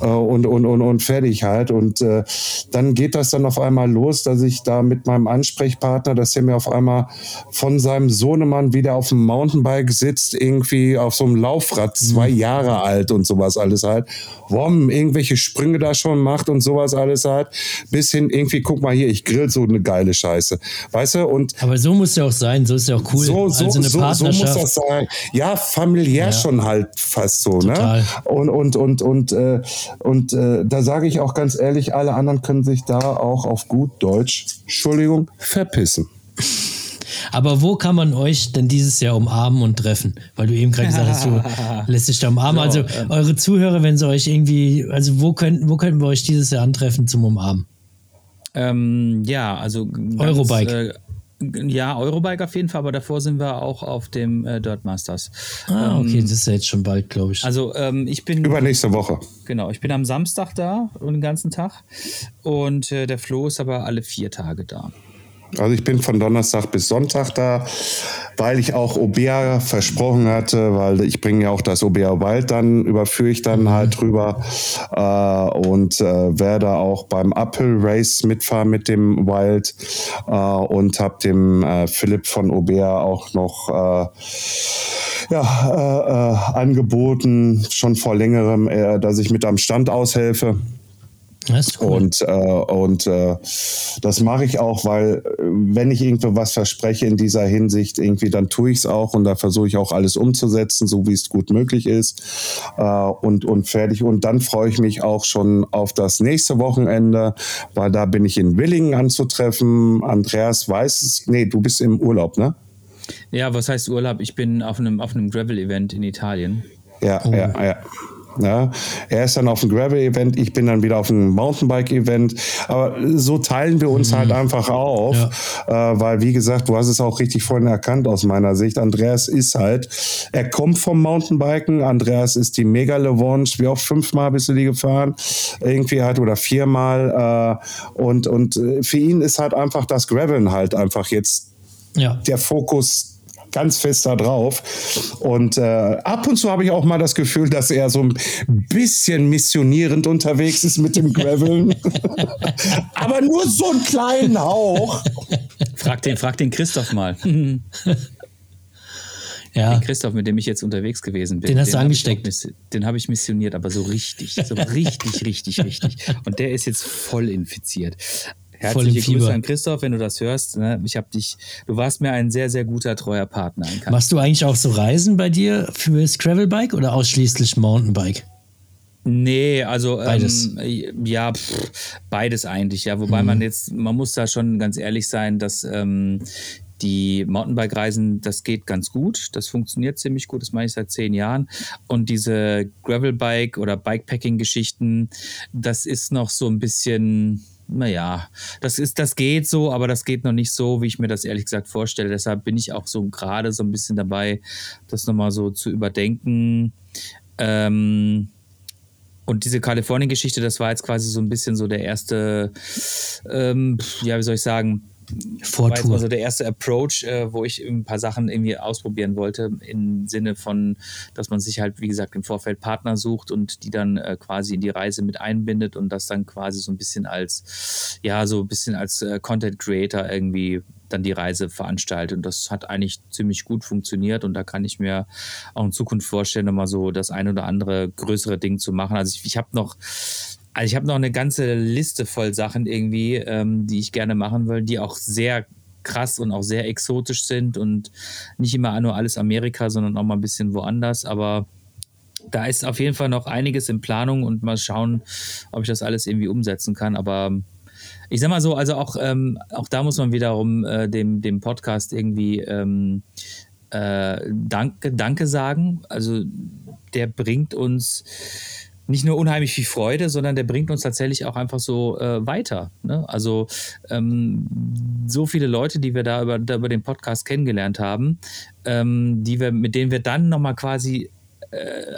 Äh, und, und, und, und fertig halt. Und äh, dann geht das dann auf einmal los, dass ich da mit meinem Ansprechpartner, dass er mir auf einmal von seinem Sohnemann wieder auf dem Mountainbike sitzt, irgendwie auf so einem Laufrad, zwei mhm. Jahre alt und sowas alles halt. Wom, irgendwelche Sprünge da schon macht und sowas alles halt. Bis hin irgendwie, guck mal hier, ich grill so eine geile Scheiße. Weißt du? Und Aber so muss ja auch sein, so ist ja auch cool. So, so, also eine so, so muss das sein. Ja, familiär ja. schon halt fast so. Ne? Total. Ne? Und, und, und, und, äh, und äh, da sage ich auch ganz ehrlich, alle anderen können sich da auch auf gut Deutsch, Entschuldigung, verpissen. Aber wo kann man euch denn dieses Jahr umarmen und treffen? Weil du eben gerade gesagt hast, du lässt dich da umarmen. So, also ähm, eure Zuhörer, wenn sie euch irgendwie, also wo könnten, wo könnten wir euch dieses Jahr antreffen zum Umarmen? Ähm, ja, also ganz, Eurobike. Äh, ja, Eurobike auf jeden Fall, aber davor sind wir auch auf dem äh, Dirt Masters. Ah, okay, ähm, das ist ja jetzt schon bald, glaube ich. Also ähm, ich bin. Übernächste Woche. Genau, ich bin am Samstag da und den ganzen Tag. Und äh, der Flo ist aber alle vier Tage da. Also ich bin von Donnerstag bis Sonntag da, weil ich auch Obea versprochen hatte, weil ich bringe ja auch das Obea Wild dann, überführe ich dann halt drüber äh, und äh, werde auch beim Uphill Race mitfahren mit dem Wild äh, und habe dem äh, Philipp von Obea auch noch äh, ja, äh, äh, angeboten, schon vor längerem, äh, dass ich mit am Stand aushelfe. Das ist cool. Und, äh, und äh, das mache ich auch, weil äh, wenn ich irgendwo was verspreche in dieser Hinsicht, irgendwie, dann tue ich es auch und da versuche ich auch alles umzusetzen, so wie es gut möglich ist äh, und, und fertig. Und dann freue ich mich auch schon auf das nächste Wochenende, weil da bin ich in Willingen anzutreffen. Andreas weiß es, nee, du bist im Urlaub, ne? Ja, was heißt Urlaub? Ich bin auf einem, auf einem Gravel-Event in Italien. Ja, ja, ja. Ja, er ist dann auf dem Gravel-Event, ich bin dann wieder auf einem Mountainbike-Event. Aber so teilen wir uns halt einfach auf, äh, weil, wie gesagt, du hast es auch richtig vorhin erkannt aus meiner Sicht. Andreas ist halt, er kommt vom Mountainbiken. Andreas ist die Mega Revanche. Wie oft fünfmal bist du die gefahren? Irgendwie halt oder viermal. Äh, und, und äh, für ihn ist halt einfach das Graveln halt einfach jetzt ja. der Fokus ganz fest da drauf. Und äh, ab und zu habe ich auch mal das Gefühl, dass er so ein bisschen missionierend unterwegs ist mit dem Graveln. Aber nur so einen kleinen Hauch. Frag den, frag den Christoph mal. ja. Den Christoph, mit dem ich jetzt unterwegs gewesen bin. Den hast du hab ich angesteckt. missi- Den habe ich missioniert, aber so richtig. So richtig, richtig, richtig. Und der ist jetzt voll infiziert. Herzliche Fieber. Grüße an Christoph, wenn du das hörst. Ne? Ich habe dich, du warst mir ein sehr, sehr guter, treuer Partner. Machst du eigentlich auch so Reisen bei dir fürs Gravelbike oder ausschließlich Mountainbike? Nee, also Beides. Ähm, ja, pff, beides eigentlich, ja. Wobei man jetzt, man muss da schon ganz ehrlich sein, dass ähm, die Mountainbike-Reisen, das geht ganz gut, das funktioniert ziemlich gut, das mache ich seit zehn Jahren. Und diese Gravelbike- oder Bikepacking-Geschichten, das ist noch so ein bisschen, naja, das ist, das geht so, aber das geht noch nicht so, wie ich mir das ehrlich gesagt vorstelle. Deshalb bin ich auch so gerade so ein bisschen dabei, das nochmal so zu überdenken. Ähm, und diese Kalifornien-Geschichte, das war jetzt quasi so ein bisschen so der erste, ähm, ja, wie soll ich sagen, Vortour. mal so der erste Approach, äh, wo ich ein paar Sachen irgendwie ausprobieren wollte, im Sinne von, dass man sich halt, wie gesagt, im Vorfeld Partner sucht und die dann äh, quasi in die Reise mit einbindet und das dann quasi so ein bisschen als, ja, so ein bisschen als äh, Content Creator irgendwie dann die Reise veranstaltet. Und das hat eigentlich ziemlich gut funktioniert und da kann ich mir auch in Zukunft vorstellen, nochmal so das ein oder andere größere Ding zu machen. Also ich, ich habe noch also ich habe noch eine ganze Liste voll Sachen irgendwie, ähm, die ich gerne machen will, die auch sehr krass und auch sehr exotisch sind und nicht immer nur alles Amerika, sondern auch mal ein bisschen woanders. Aber da ist auf jeden Fall noch einiges in Planung und mal schauen, ob ich das alles irgendwie umsetzen kann. Aber ich sag mal so, also auch, ähm, auch da muss man wiederum äh, dem, dem Podcast irgendwie ähm, äh, Danke, Danke sagen. Also der bringt uns nicht nur unheimlich viel Freude, sondern der bringt uns tatsächlich auch einfach so äh, weiter. Ne? Also ähm, so viele Leute, die wir da über, da über den Podcast kennengelernt haben, ähm, die wir, mit denen wir dann nochmal quasi äh,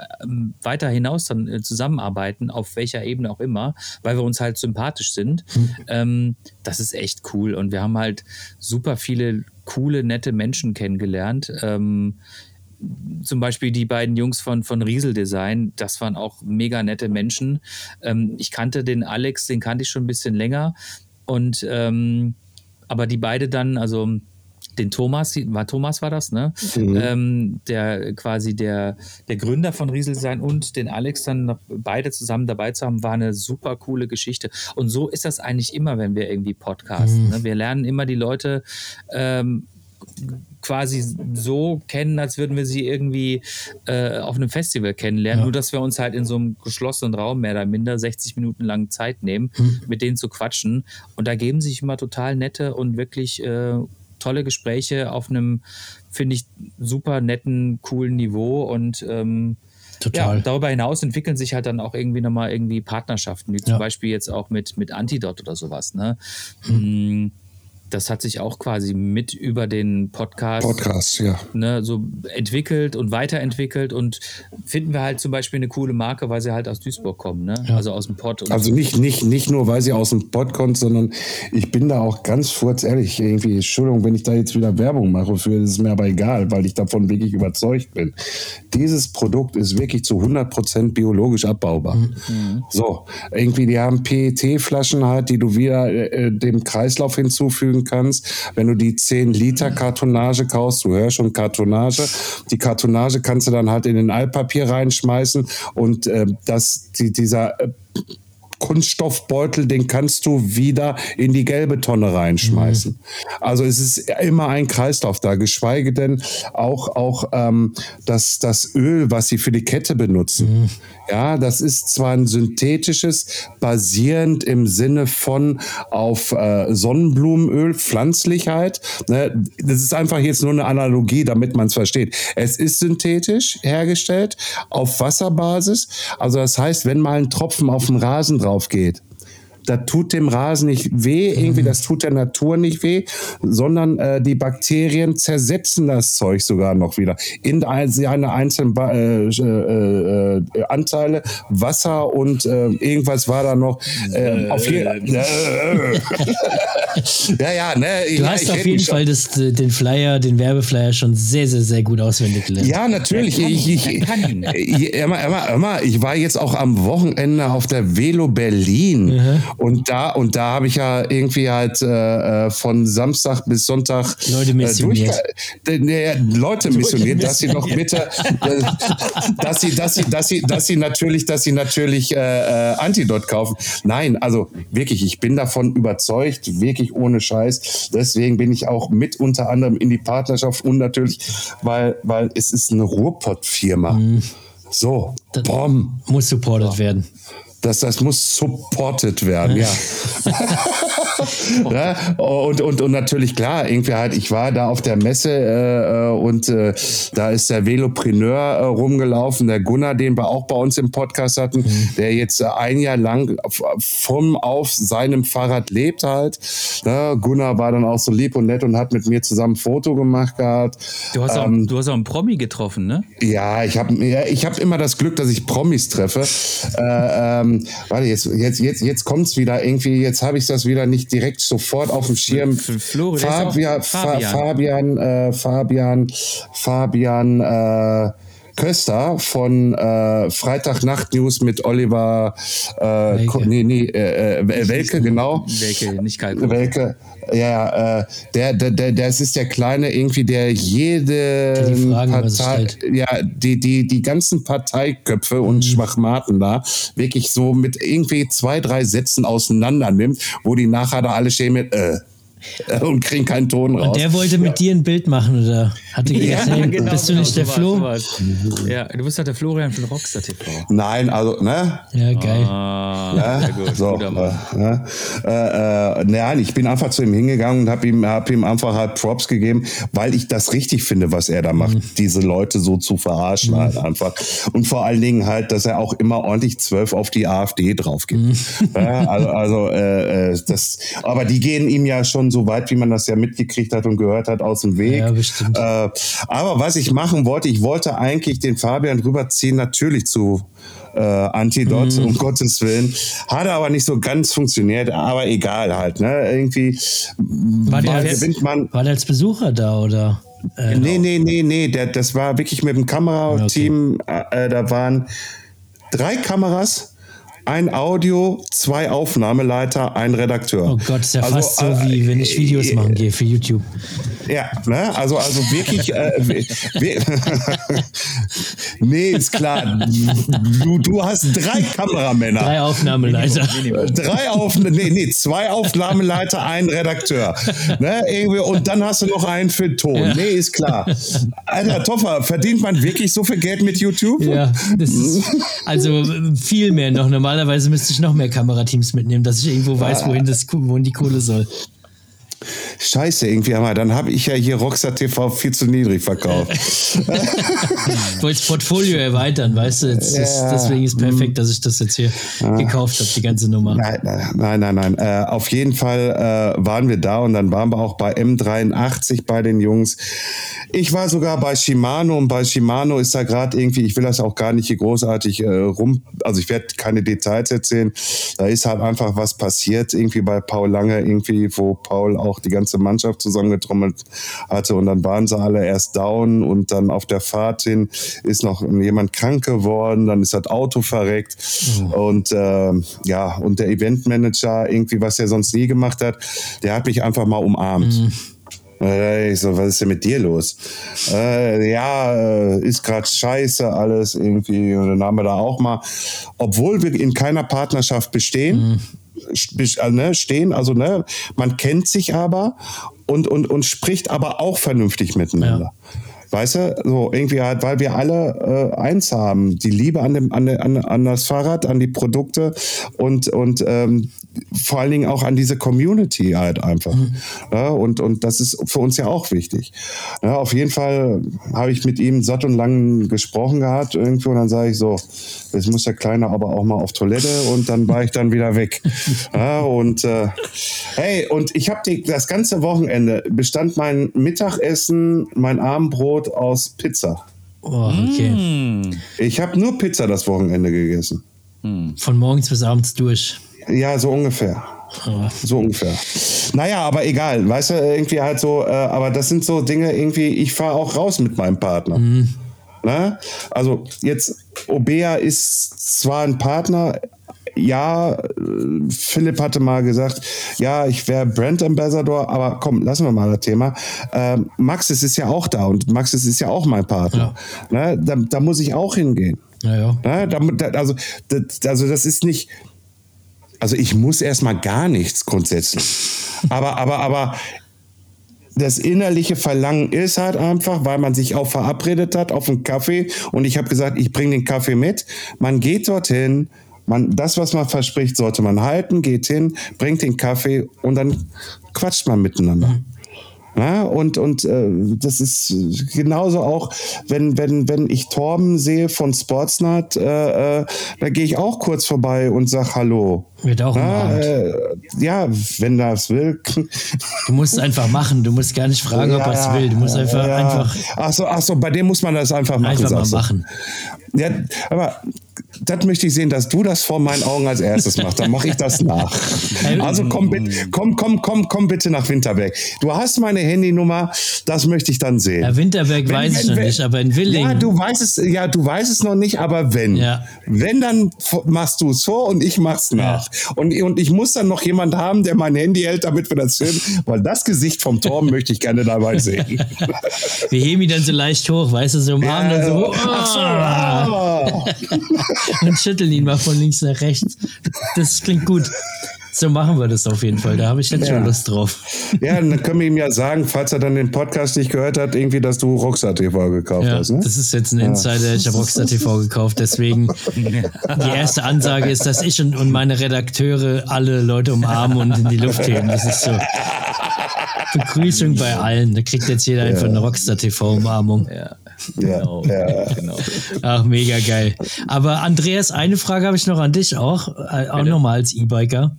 weiter hinaus dann äh, zusammenarbeiten, auf welcher Ebene auch immer, weil wir uns halt sympathisch sind. Ähm, das ist echt cool. Und wir haben halt super viele coole, nette Menschen kennengelernt. Zum Beispiel die beiden Jungs von, von Riesel Design, das waren auch mega nette Menschen. Ähm, ich kannte den Alex, den kannte ich schon ein bisschen länger. Und ähm, aber die beide dann, also den Thomas, war Thomas war das, ne? Mhm. Ähm, der quasi der, der Gründer von Riesel Design und den Alex dann noch beide zusammen dabei zu haben, war eine super coole Geschichte. Und so ist das eigentlich immer, wenn wir irgendwie podcasten. Ne? Wir lernen immer die Leute ähm, quasi so kennen, als würden wir sie irgendwie äh, auf einem Festival kennenlernen. Ja. Nur, dass wir uns halt in so einem geschlossenen Raum mehr oder minder 60 Minuten lang Zeit nehmen, mit denen zu quatschen. Und da geben sich immer total nette und wirklich äh, tolle Gespräche auf einem, finde ich, super netten, coolen Niveau. Und ähm, Total. ja, darüber hinaus entwickeln sich halt dann auch irgendwie nochmal irgendwie Partnerschaften, wie zum Ja. Beispiel jetzt auch mit, mit Antidot oder sowas. Ne? Mm, Das hat sich auch quasi mit über den Podcast, Podcast, ja. ne, so entwickelt und weiterentwickelt und finden wir halt zum Beispiel eine coole Marke, weil sie halt aus Duisburg kommen, ne? also aus dem Pod. Und Also nicht, nicht, nicht nur, weil sie aus dem Pod kommt, sondern ich bin da auch ganz furz ehrlich. Irgendwie, Entschuldigung, wenn ich da jetzt wieder Werbung mache für, das ist mir aber egal, weil ich davon wirklich überzeugt bin. Dieses Produkt ist wirklich zu 100% biologisch abbaubar. So, irgendwie, die haben PET-Flaschen halt, die du wieder äh, dem Kreislauf hinzufügen kannst. Wenn du die 10 Liter Kartonage kaufst, du hörst schon Kartonage, die Kartonage kannst du dann halt in den Altpapier reinschmeißen und äh, das, die, dieser äh, Kunststoffbeutel, den kannst du wieder in die gelbe Tonne reinschmeißen. Mhm. Also es ist immer ein Kreislauf da, geschweige denn auch, auch ähm, das, das Öl, was sie für die Kette benutzen. Mhm. Ja, das ist zwar ein synthetisches, basierend im Sinne von auf äh, Sonnenblumenöl, Pflanzlichkeit. Ne? Das ist einfach jetzt nur eine Analogie, damit man es versteht. Es ist synthetisch hergestellt, auf Wasserbasis. Also das heißt, wenn mal ein Tropfen auf den Rasen drauf geht, da tut dem Rasen nicht weh, irgendwie, mhm. das tut der Natur nicht weh, sondern äh, die Bakterien zersetzen das Zeug sogar noch wieder in seine einzelnen ba äh, äh, äh, Anteile. Wasser und äh, irgendwas war da noch. Äh, auf jeden ja, ja, ne? Du ja, hast auf jeden Fall das, den Flyer, den Werbeflyer schon sehr, sehr, sehr gut auswendig gelernt. Ja, natürlich. Ich, ich, ich, immer, immer, immer, ich war jetzt auch am Wochenende auf der Velo Berlin. Mhm. Und da, und da habe ich ja irgendwie halt äh, äh von Samstag bis Sonntag Leute äh, missioniert. Äh, äh, Leute missioniert, dass sie doch bitte, dass sie, dass sie, dass sie, dass sie natürlich, dass sie natürlich äh, äh, Antidot kaufen. Nein, also wirklich, ich bin davon überzeugt, wirklich ohne Scheiß. Deswegen bin ich auch mit unter anderem in die Partnerschaft und natürlich, weil, weil es ist eine Ruhrpott-Firma. Mhm. So, Bom. Muss supported werden das, das muss supported werden, ja. ja. Und, und, und natürlich klar, irgendwie halt, ich war da auf der Messe äh, äh, und äh, da ist der Velopreneur äh, rumgelaufen, der Gunnar, den wir auch bei uns im Podcast hatten, mhm. der jetzt ein Jahr lang vom auf seinem Fahrrad lebt halt. Ja, Gunnar war dann auch so lieb und nett und hat mit mir zusammen ein Foto gemacht gehabt. Du hast, auch, ähm, du hast auch einen Promi getroffen, ne? Ja, ich habe ja, ich hab immer das Glück, dass ich Promis treffe. Äh, ähm, warte, jetzt, jetzt, jetzt, jetzt kommt es wieder irgendwie, jetzt habe ich das wieder nicht direkt sofort auf dem Schirm. Flore, Fabian, Fabian, Fabian, äh, Fabian, Fabian äh, Köster von äh, Freitagnacht News mit Oliver äh, Welke. Nee, nee, äh, äh, Welke, genau. Welke, nicht Kalko. Welke, ja, äh, der, der, der, das ist der Kleine irgendwie, der jede Partei, ja, die, die, die ganzen Parteiköpfe und mhm. Schwachmaten da wirklich so mit irgendwie zwei, drei Sätzen auseinander nimmt, wo die nachher da alle stehen mit, äh, und kriegen keinen Ton raus. Und der wollte mit ja. dir ein Bild machen, oder? Hatte gesagt, ja, hey, genau, bist du nicht genau, der Flo? Ja, du bist halt der Florian von Rockstar TV. Nein, also, ne? Ja, geil. Ah, ja, gut, so, äh, ne? äh, äh, nein, ich bin einfach zu ihm hingegangen und habe ihm, hab ihm einfach halt Props gegeben, weil ich das richtig finde, was er da macht, mhm. diese Leute so zu verarschen mhm. halt einfach. Und vor allen Dingen halt, dass er auch immer ordentlich zwölf auf die AfD drauf gibt. Mhm. Ja, also, also äh, das, aber die gehen ihm ja schon so weit, wie man das ja mitgekriegt hat und gehört hat, aus dem Weg. Ja, bestimmt. Äh, aber was ich machen wollte, ich wollte eigentlich den Fabian rüberziehen, natürlich zu äh, Antidot, mhm. um Gottes Willen. Hat aber nicht so ganz funktioniert, aber egal halt. Ne? Irgendwie war der, als, man. War der als Besucher da oder? Äh, nee, nee, nee, nee. Der, das war wirklich mit dem Kamerateam. Okay. Äh, da waren drei Kameras ein Audio, zwei Aufnahmeleiter, ein Redakteur. Oh Gott, ist ja also, fast so äh, wie wenn ich Videos äh, machen gehe für YouTube. Ja, ne? also, also wirklich, äh, nee, ist klar. Du, du hast drei Kameramänner. Drei Aufnahmeleiter. drei Auf, nee, nee, zwei Aufnahmeleiter, ein Redakteur. Ne? Irgendwie, und dann hast du noch einen für Ton. Ja. Nee, ist klar. Alter, Toffer, verdient man wirklich so viel Geld mit YouTube? Ja, das ist also viel mehr noch normal normalerweise müsste ich noch mehr Kamerateams mitnehmen, dass ich irgendwo weiß, wohin, das, wohin die Kohle soll. Scheiße, irgendwie aber dann habe ich ja hier Rockstar TV viel zu niedrig verkauft. ich wollte das Portfolio erweitern, weißt du? Jetzt, ja, deswegen ist perfekt, dass ich das jetzt hier ja. gekauft habe, die ganze Nummer. Nein, nein, nein, nein. Äh, auf jeden Fall äh, waren wir da und dann waren wir auch bei M83 bei den Jungs. Ich war sogar bei Shimano und bei Shimano ist da gerade irgendwie, ich will das auch gar nicht hier großartig äh, rum, also ich werde keine Details erzählen. Da ist halt einfach was passiert, irgendwie bei Paul Lange, irgendwie, wo Paul auch die ganze Mannschaft zusammengetrommelt hatte und dann waren sie alle erst down und dann auf der Fahrt hin ist noch jemand krank geworden, dann ist das Auto verreckt mhm. und äh, ja, und der Eventmanager irgendwie, was er sonst nie gemacht hat, der hat mich einfach mal umarmt. Mhm Ich so, was ist denn mit dir los? Äh, ja, äh, ist gerade scheiße alles irgendwie. Und dann haben wir da auch mal, obwohl wir in keiner Partnerschaft bestehen, st- äh, ne, stehen, also ne, man kennt sich aber und, und, und spricht aber auch vernünftig miteinander. Weißt du, so irgendwie halt, weil wir alle äh, eins haben, die Liebe an, dem, an, an, an das Fahrrad, an die Produkte und, und ähm, vor allen Dingen auch an diese Community halt einfach. Ja, und, und das ist für uns ja auch wichtig. Ja, auf jeden Fall habe ich mit ihm satt und lang gesprochen gehabt irgendwie und dann sage ich so, jetzt muss der Kleine aber auch mal auf Toilette und dann war ich dann wieder weg. Ja, und äh, hey, und ich habe das ganze Wochenende bestand mein Mittagessen, mein Abendbrot aus Pizza. Oh, okay. Ich habe nur Pizza das Wochenende gegessen. Von morgens bis abends durch. Ja, so ungefähr. So ungefähr. Naja, aber egal, weißt du, irgendwie halt so, äh, aber das sind so Dinge, irgendwie, ich fahre auch raus mit meinem Partner. Ne? Also jetzt, Obea ist zwar ein Partner, ja, Philipp hatte mal gesagt, ja, ich wäre Brand Ambassador, aber komm, lassen wir mal das Thema. Ähm, Maxis ist ja auch da und Maxis ist ja auch mein Partner. Ne? Da, da muss ich auch hingehen. Naja. Ne? Da, da, also, das, also das ist nicht, also ich muss erstmal gar nichts grundsätzlich. Aber, aber, aber das innerliche Verlangen ist halt einfach, weil man sich auch verabredet hat auf einen Kaffee und ich habe gesagt, ich bringe den Kaffee mit. Man geht dorthin, man, das, was man verspricht, sollte man halten, geht hin, bringt den Kaffee und dann quatscht man miteinander. Ja, und und äh, das ist genauso auch, wenn, wenn, wenn ich Torben sehe von Sportsnut, äh, äh, da gehe ich auch kurz vorbei und sag Hallo. Wird auch Ja, umarmt. äh, ja, wenn das will. Du musst es einfach machen. Du musst gar nicht fragen, ob er es will. Du musst einfach, ja. einfach, Ach so, ach so, bei dem muss man das einfach machen. einfach mal machen. Ja, aber das möchte ich sehen, dass du das vor meinen Augen als erstes machst. Dann mache ich das nach. Also komm, bitte- komm, komm, komm, komm bitte nach Winterberg. Du hast meine Handynummer, das möchte ich dann sehen. Ja, Winterberg Wenn- weiß ich noch nicht, aber in Willingen. Ja, du weißt es, ja, du weißt es noch nicht, aber wenn. Ja. Wenn, dann machst du es vor und ich mach's nach. Und, und ich muss dann noch jemand haben, der mein Handy hält, damit wir das filmen, weil das Gesicht vom Torben möchte ich gerne dabei sehen. Wir heben ihn dann so leicht hoch, weißt du, so umarmen dann so. Ach so. Und schütteln ihn mal von links nach rechts. Das klingt gut. So machen wir das auf jeden Fall. Da habe ich jetzt Ja. schon Lust drauf. Ja, dann können wir ihm ja sagen, falls er dann den Podcast nicht gehört hat, irgendwie, dass du Rockstar TV gekauft Ja, hast. Ne? das ist jetzt ein Insider. Ich habe Rockstar TV gekauft, deswegen die erste Ansage ist, dass ich und, und meine Redakteure alle Leute umarmen und in die Luft heben. Das ist so Begrüßung bei allen. Da kriegt jetzt jeder einfach eine Rockstar TV Umarmung. Ja. Ja, Genau. ja. genau. Ach, mega geil. Aber Andreas, eine Frage habe ich noch an dich auch, äh, auch nochmal als E-Biker.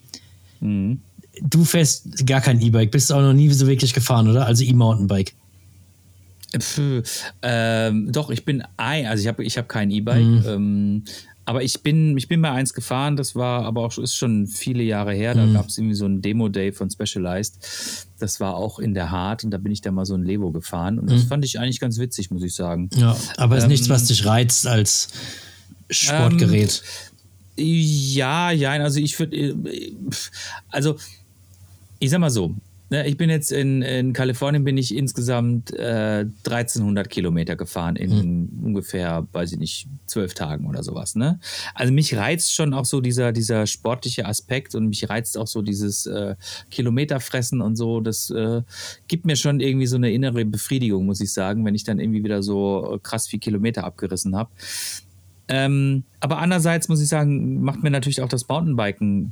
Du fährst gar kein E-Bike, bist auch noch nie so wirklich gefahren, oder? Also E-Mountainbike. Ähm, doch, ich bin ein, also ich habe ich hab kein E-Bike, ähm, aber ich bin, ich bin mal eins gefahren, das war aber auch schon- ist schon viele Jahre her. Da gab es irgendwie so einen Demo-Day von Specialized. Das war auch in der Hart und da bin ich da mal so ein Levo gefahren und das fand ich eigentlich ganz witzig, muss ich sagen. Ja, aber ist nichts, was dich reizt als Sportgerät. Ja, ja, also ich würde, also ich sag mal so, ne, ich bin jetzt in, in Kalifornien bin ich insgesamt äh, 1300 Kilometer gefahren in ungefähr, weiß ich nicht, zwölf Tagen oder sowas. Ne? Also mich reizt schon auch so dieser, dieser sportliche Aspekt und mich reizt auch so dieses äh, Kilometerfressen und so. Das äh, gibt mir schon irgendwie so eine innere Befriedigung, muss ich sagen, wenn ich dann irgendwie wieder so krass viel Kilometer abgerissen habe. Ähm, aber andererseits muss ich sagen, macht mir natürlich auch das Mountainbiken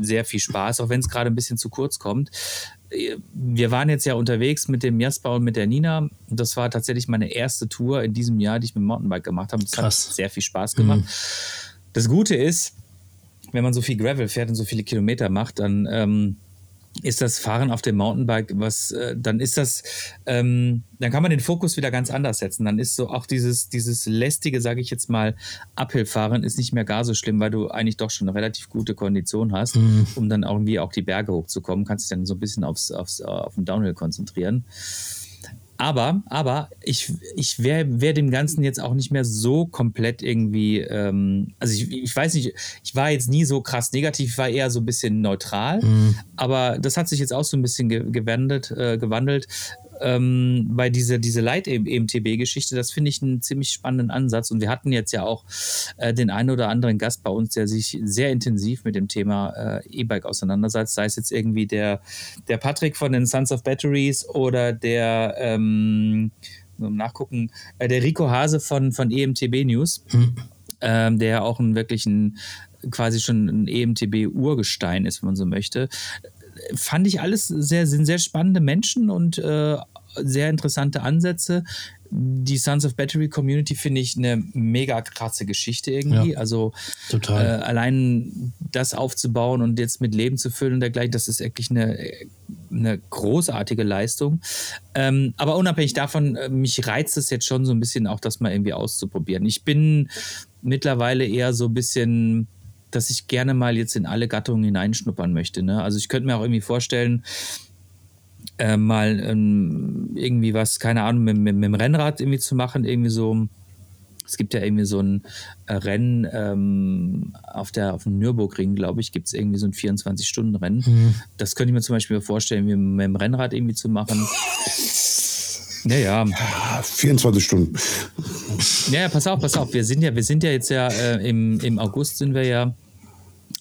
sehr viel Spaß, auch wenn es gerade ein bisschen zu kurz kommt. Wir waren jetzt ja unterwegs mit dem Jasper und mit der Nina. Das war tatsächlich meine erste Tour in diesem Jahr, die ich mit dem Mountainbike gemacht habe. Das Krass. hat sehr viel Spaß gemacht. Das Gute ist, wenn man so viel Gravel fährt und so viele Kilometer macht, dann ähm, ist das Fahren auf dem Mountainbike, was, äh, dann ist das, ähm, dann kann man den Fokus wieder ganz anders setzen. Dann ist so auch dieses, dieses lästige, sage ich jetzt mal, Uphill-Fahren ist nicht mehr gar so schlimm, weil du eigentlich doch schon eine relativ gute Kondition hast, um dann irgendwie auch die Berge hochzukommen. Kannst dich dann so ein bisschen aufs, aufs, auf den Downhill konzentrieren. Aber, aber ich, ich wäre wär dem Ganzen jetzt auch nicht mehr so komplett irgendwie, ähm, also ich, ich weiß nicht, ich war jetzt nie so krass negativ, ich war eher so ein bisschen neutral, aber das hat sich jetzt auch so ein bisschen ge gewendet, äh, gewandelt. Ähm, bei dieser diese Light-EMTB-Geschichte, das finde ich einen ziemlich spannenden Ansatz. Und wir hatten jetzt ja auch äh, den einen oder anderen Gast bei uns, der sich sehr intensiv mit dem Thema äh, E-Bike auseinandersetzt. Sei es jetzt irgendwie der, der Patrick von den Sons of Batteries oder der ähm, nachgucken, äh, der Rico Hase von, von EMTB News. Hm ähm, der auch ein wirklich ein quasi schon ein EMTB-Urgestein ist, wenn man so möchte. Fand ich alles sehr, sind sehr spannende Menschen und äh, sehr interessante Ansätze. Die Sons of Battery Community finde ich eine mega krasse Geschichte irgendwie. Ja, also. Äh, allein das aufzubauen und jetzt mit Leben zu füllen und dergleichen, das ist wirklich eine, eine großartige Leistung. Ähm, aber unabhängig davon, äh, mich reizt es jetzt schon so ein bisschen auch, das mal irgendwie auszuprobieren. Ich bin mittlerweile eher so ein bisschen, dass ich gerne mal jetzt in alle Gattungen hineinschnuppern möchte. Ne? Also ich könnte mir auch irgendwie vorstellen, äh, mal ähm, irgendwie was, keine Ahnung, mit, mit, mit, dem Rennrad irgendwie zu machen, irgendwie so. Es gibt ja irgendwie so ein äh, Rennen ähm, auf, der, auf dem Nürburgring, glaube ich, gibt es irgendwie so ein 24-Stunden-Rennen. Mhm. Das könnte ich mir zum Beispiel vorstellen, mit, mit dem Rennrad irgendwie zu machen. Ja, ja. 24 Stunden. Ja, ja, pass auf, pass auf. Wir sind ja, wir sind ja jetzt ja äh, im, im August sind wir ja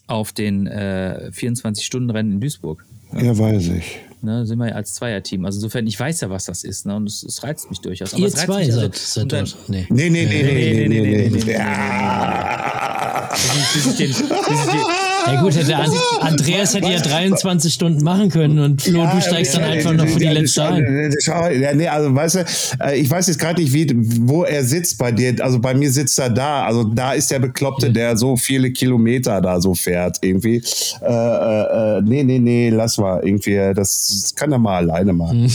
auf den äh, 24-Stunden-Rennen in Duisburg. Ja, ja weiß ich. Ne, sind wir ja als Zweierteam. Also insofern, ich weiß ja, was das ist. Ne, und es, es reizt mich durchaus. Aber Ihr zwei mich, also, seid, seid dort. Nee. Nee, nee, nee, nee, nee, nee, nee, nee, nee. Ja gut, hätte An Andreas hätte ja 23 Stunden machen können und Flo, ja, du steigst dann einfach noch für die letzte ein. Ja, nee, also weißt du, äh, ich weiß jetzt gerade nicht, wie, wo er sitzt bei dir. Also bei mir sitzt er da. Also da ist der Bekloppte, der so viele Kilometer da so fährt irgendwie. Äh, äh, äh nee, nee, nee, lass mal irgendwie. Das kann er mal alleine machen. Hm.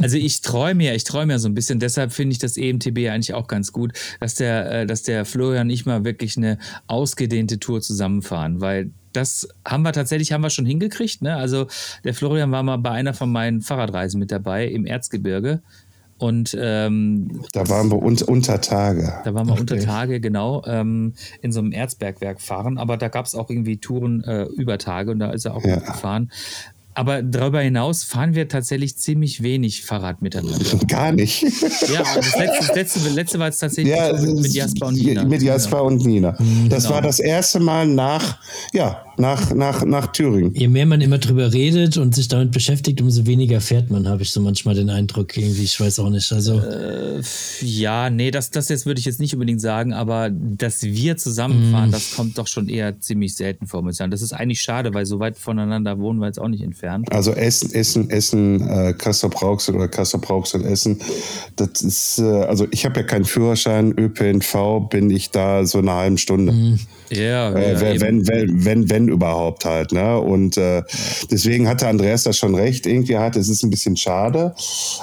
Also ich träume ja, ich träume ja so ein bisschen. Deshalb finde ich das EMTB eigentlich auch ganz gut, dass der, dass der Florian nicht mal wirklich eine ausgedehnte Tour zusammenfahren, weil das haben wir tatsächlich haben wir schon hingekriegt. Ne? Also der Florian war mal bei einer von meinen Fahrradreisen mit dabei im Erzgebirge. Und ähm, da waren wir un unter Tage. Da waren wir okay. unter Tage, genau, ähm, in so einem Erzbergwerk fahren. Aber da gab es auch irgendwie Touren äh, über Tage und da ist er auch ja. gefahren. Aber darüber hinaus fahren wir tatsächlich ziemlich wenig Fahrrad miteinander. Gar nicht. Ja, das letzte, das letzte, letzte war es tatsächlich ja, mit, Jasper und Nina. Mit Jasper und Nina. Mhm. Das genau. war das erste Mal nach, ja, nach, nach, nach Thüringen. Je mehr man immer drüber redet und sich damit beschäftigt, umso weniger fährt man, habe ich so manchmal den Eindruck irgendwie. Ich weiß auch nicht. Also äh, ja, nee, das, das jetzt würde ich jetzt nicht unbedingt sagen, aber dass wir zusammenfahren, mm. das kommt doch schon eher ziemlich selten vor, muss ich sagen. Das ist eigentlich schade, weil so weit voneinander wohnen wir jetzt auch nicht entfernt. Also Essen, Essen, Essen, äh, Kassel-Brauxel oder Kassel-Brauxel, Essen, das ist, äh, also ich habe ja keinen Führerschein, ÖPNV bin ich da so eine halbe Stunde. Mm. Ja, äh, ja wenn, wenn, wenn, wenn, überhaupt halt. Ne? Und äh, deswegen hatte Andreas da schon recht. Irgendwie hat es ist ein bisschen schade,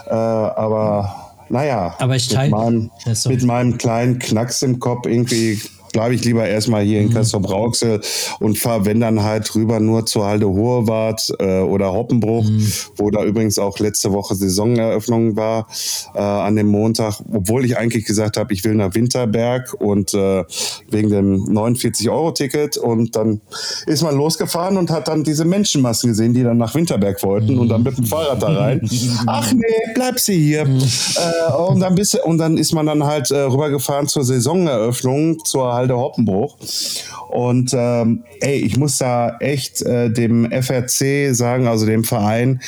äh, aber naja, aber ich teile, mit, meinem, mit meinem kleinen Knacks im Kopf irgendwie bleibe ich lieber erstmal hier in mhm. Kassel Brauxel und fahre, wenn dann halt rüber nur zur Halde Hohewart äh, oder Hoppenbruch, mhm. wo da übrigens auch letzte Woche Saisoneröffnung war äh, an dem Montag, obwohl ich eigentlich gesagt habe, ich will nach Winterberg und äh, wegen dem 49-Euro-Ticket und dann ist man losgefahren und hat dann diese Menschenmassen gesehen, die dann nach Winterberg wollten mhm. und dann mit dem Fahrrad da rein. Ach nee, bleib sie hier. Mhm. Äh, und, dann bist, und dann ist man dann halt äh, rübergefahren zur Saisoneröffnung, zur Halde Hoppenbruch. Und ähm, ey, ich muss da echt äh, dem FRC sagen, also dem Verein,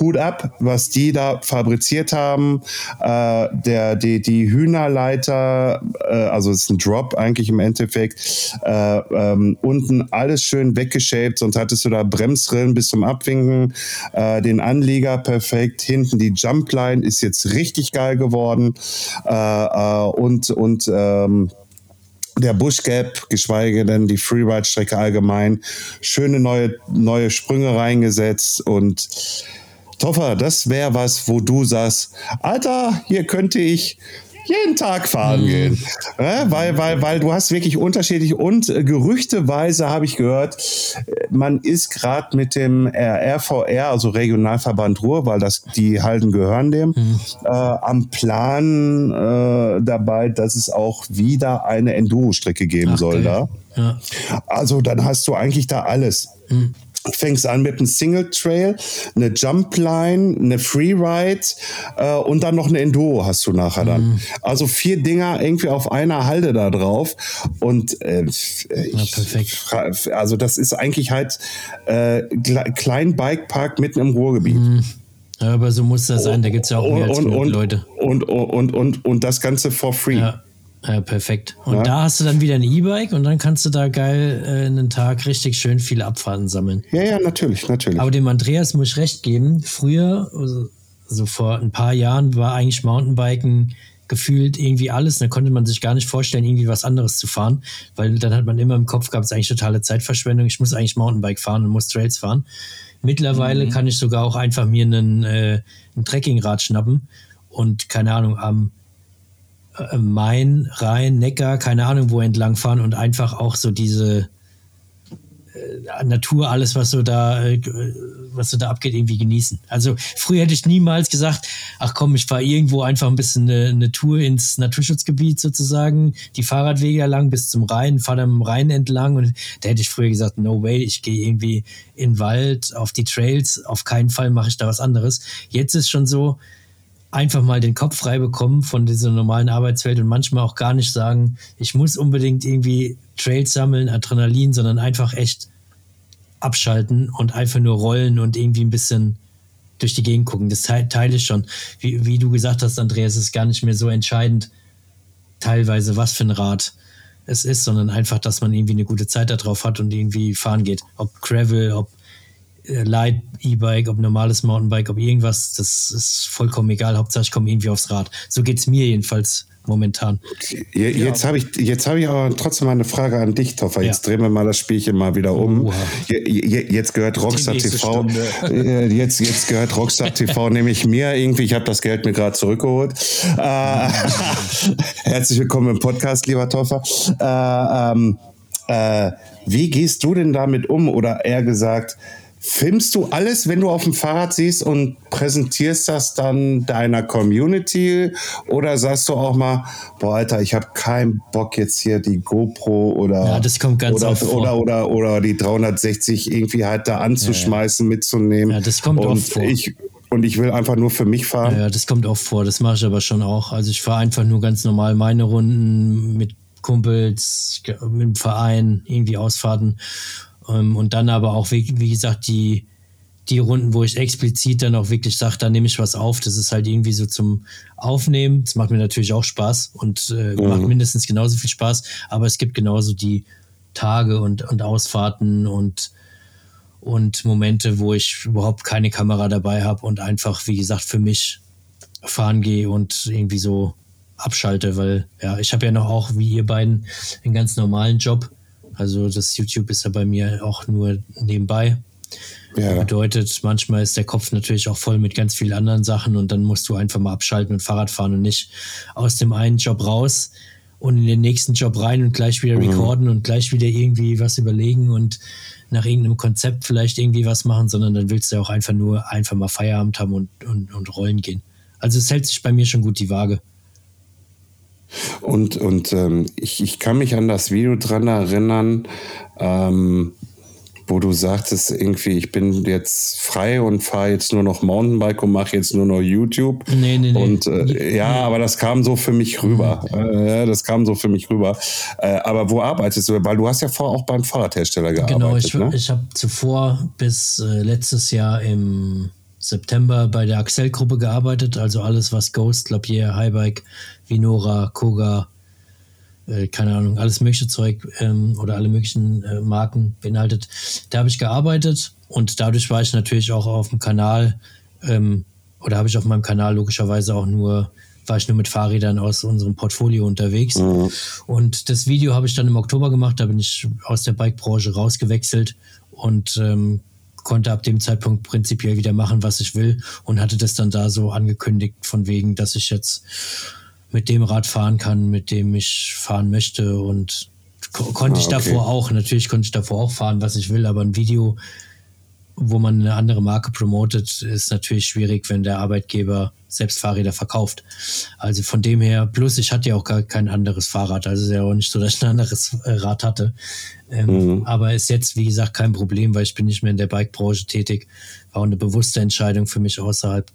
Hut ab, was die da fabriziert haben. Äh, der, die, die Hühnerleiter, äh, also es ist ein Drop eigentlich im Endeffekt, äh, ähm, unten alles schön weggeshaped, sonst hattest du da Bremsrillen bis zum Abwinken, äh, den Anlieger perfekt, hinten die Jumpline ist jetzt richtig geil geworden äh, äh, und, und ähm, der Bush Gap, geschweige denn die Freeride-Strecke allgemein, schöne neue, neue Sprünge reingesetzt und Toffer, das wäre was, wo du sagst, Alter, hier könnte ich jeden Tag fahren mhm. gehen. Ja, weil, weil, weil du hast wirklich unterschiedlich und äh, gerüchteweise habe ich gehört, äh, man ist gerade mit dem RVR, also Regionalverband Ruhr, weil das die Halden gehören dem, mhm. äh, am Plan äh, dabei, dass es auch wieder eine Enduro-Strecke geben Ach, soll okay. da. Ja. Also dann hast du eigentlich da alles. Mhm. Fängst an mit einem Single Trail, eine Jump Line, eine Freeride äh, und dann noch eine Enduro hast du nachher dann. Mhm. Also vier Dinger irgendwie auf einer Halde da drauf und äh, ich, perfekt. fra- also das ist eigentlich halt äh, kle- klein Bikepark mitten im Ruhrgebiet. Ja, aber so muss das sein. Da gibt es ja auch mehr als und, genug und, Leute. Und, und, und, und das Ganze for free. Ja. Ja, perfekt. Und Ja. da hast du dann wieder ein E-Bike und dann kannst du da geil äh, einen Tag richtig schön viele Abfahrten sammeln. Ja, ja, natürlich, natürlich. Aber dem Andreas muss ich recht geben. Früher, also, also vor ein paar Jahren, war eigentlich Mountainbiken gefühlt irgendwie alles. Da konnte man sich gar nicht vorstellen, irgendwie was anderes zu fahren, weil dann hat man immer im Kopf gehabt, es ist eigentlich totale Zeitverschwendung. Ich muss eigentlich Mountainbike fahren und muss Trails fahren. Mittlerweile kann ich sogar auch einfach mir einen, äh, ein Trekkingrad schnappen und keine Ahnung, am äh, Main, Rhein, Neckar, keine Ahnung wo entlang fahren und einfach auch so diese äh, Natur, alles, was so da, äh, was so da abgeht, irgendwie genießen. Also früher hätte ich niemals gesagt, ach komm, ich fahre irgendwo einfach ein bisschen eine, eine Tour ins Naturschutzgebiet sozusagen, die Fahrradwege lang bis zum Rhein, fahre dann am Rhein entlang und da hätte ich früher gesagt, no way, ich gehe irgendwie in den Wald, auf die Trails, auf keinen Fall mache ich da was anderes. Jetzt ist schon so, einfach mal den Kopf frei bekommen von dieser normalen Arbeitswelt und manchmal auch gar nicht sagen, ich muss unbedingt irgendwie Trails sammeln, Adrenalin, sondern einfach echt abschalten und einfach nur rollen und irgendwie ein bisschen durch die Gegend gucken. Das teil- teile ich schon. Wie, wie du gesagt hast, Andreas, ist gar nicht mehr so entscheidend, teilweise was für ein Rad es ist, sondern einfach, dass man irgendwie eine gute Zeit darauf hat und irgendwie fahren geht. Ob Gravel, ob Light E-Bike, ob normales Mountainbike, ob irgendwas, das ist vollkommen egal. Hauptsache ich komme irgendwie aufs Rad. So geht's mir jedenfalls momentan. Je- Jetzt habe ich, jetzt habe ich aber trotzdem mal eine Frage an dich, Toffer. Jetzt Ja. drehen wir mal das Spielchen mal wieder um. Oha. Je, je, jetzt gehört Rockstar TV. äh, Jetzt, jetzt gehört Rockstar TV nämlich mir irgendwie. Ich habe das Geld mir gerade zurückgeholt. Äh, herzlich willkommen im Podcast, lieber Toffer. Äh, ähm, äh, wie gehst du denn damit um? Oder eher gesagt, filmst du alles, wenn du auf dem Fahrrad siehst und präsentierst das dann deiner Community? Oder sagst du auch mal, boah, Alter, ich habe keinen Bock jetzt hier die GoPro oder, Ja, das kommt ganz oder, oft vor. oder, oder, oder die 360 irgendwie halt da anzuschmeißen, mitzunehmen. Ja, das kommt und oft vor. Ich, und ich will einfach nur für mich fahren. Ja, das kommt oft vor. Das mache ich aber schon auch. Also ich fahre einfach nur ganz normal meine Runden mit Kumpels, mit dem Verein, irgendwie Ausfahrten. Ähm, Und dann aber auch, wie, wie gesagt, die, die Runden, wo ich explizit dann auch wirklich sage, da nehme ich was auf. Das ist halt irgendwie so zum Aufnehmen. Das macht mir natürlich auch Spaß und äh, macht mindestens genauso viel Spaß. Aber es gibt genauso die Tage und, und Ausfahrten und und Momente, wo ich überhaupt keine Kamera dabei habe und einfach, wie gesagt, für mich fahren gehe und irgendwie so abschalte, weil ja, ich habe ja noch auch, wie ihr beiden, einen ganz normalen Job. Also das YouTube ist ja bei mir auch nur nebenbei. Ja. Bedeutet, manchmal ist der Kopf natürlich auch voll mit ganz vielen anderen Sachen und dann musst du einfach mal abschalten und Fahrrad fahren und nicht aus dem einen Job raus und in den nächsten Job rein und gleich wieder recorden und gleich wieder irgendwie was überlegen und nach irgendeinem Konzept vielleicht irgendwie was machen, sondern dann willst du auch einfach nur einfach mal Feierabend haben und, und, und rollen gehen. Also es hält sich bei mir schon gut die Waage. Und, und ähm, ich, ich kann mich an das Video dran erinnern, ähm, wo du sagtest, irgendwie, ich bin jetzt frei und fahre jetzt nur noch Mountainbike und mache jetzt nur noch YouTube. Nee, nee, nee. Und äh, ja, aber das kam so für mich rüber. Äh, das kam so für mich rüber. Äh, aber wo arbeitest du? Weil du hast ja vorher auch beim Fahrradhersteller gearbeitet. Genau, ich, ne? ich habe zuvor bis äh, letztes Jahr im September bei der Axel-Gruppe gearbeitet, also alles, was Ghost, Lapierre, Highbike, Vinora, Koga, äh, keine Ahnung, alles mögliche Zeug ähm, oder alle möglichen äh, Marken beinhaltet. Da habe ich gearbeitet und dadurch war ich natürlich auch auf dem Kanal ähm, oder habe ich auf meinem Kanal logischerweise auch nur war ich nur mit Fahrrädern aus unserem Portfolio unterwegs. Und das Video habe ich dann im Oktober gemacht, da bin ich aus der Bike-Branche rausgewechselt und ähm, konnte ab dem Zeitpunkt prinzipiell wieder machen, was ich will und hatte das dann da so angekündigt von wegen, dass ich jetzt mit dem Rad fahren kann, mit dem ich fahren möchte und ko konnte Ah, ich okay. davor auch, natürlich konnte ich davor auch fahren, was ich will, aber ein Video, wo man eine andere Marke promotet, ist natürlich schwierig, wenn der Arbeitgeber selbst Fahrräder verkauft. Also von dem her, plus ich hatte ja auch gar kein anderes Fahrrad, also ist ja auch nicht so, dass ich ein anderes Rad hatte. Ähm, Aber ist jetzt, wie gesagt, kein Problem, weil ich bin nicht mehr in der Bike-Branche tätig. War auch eine bewusste Entscheidung für mich außerhalb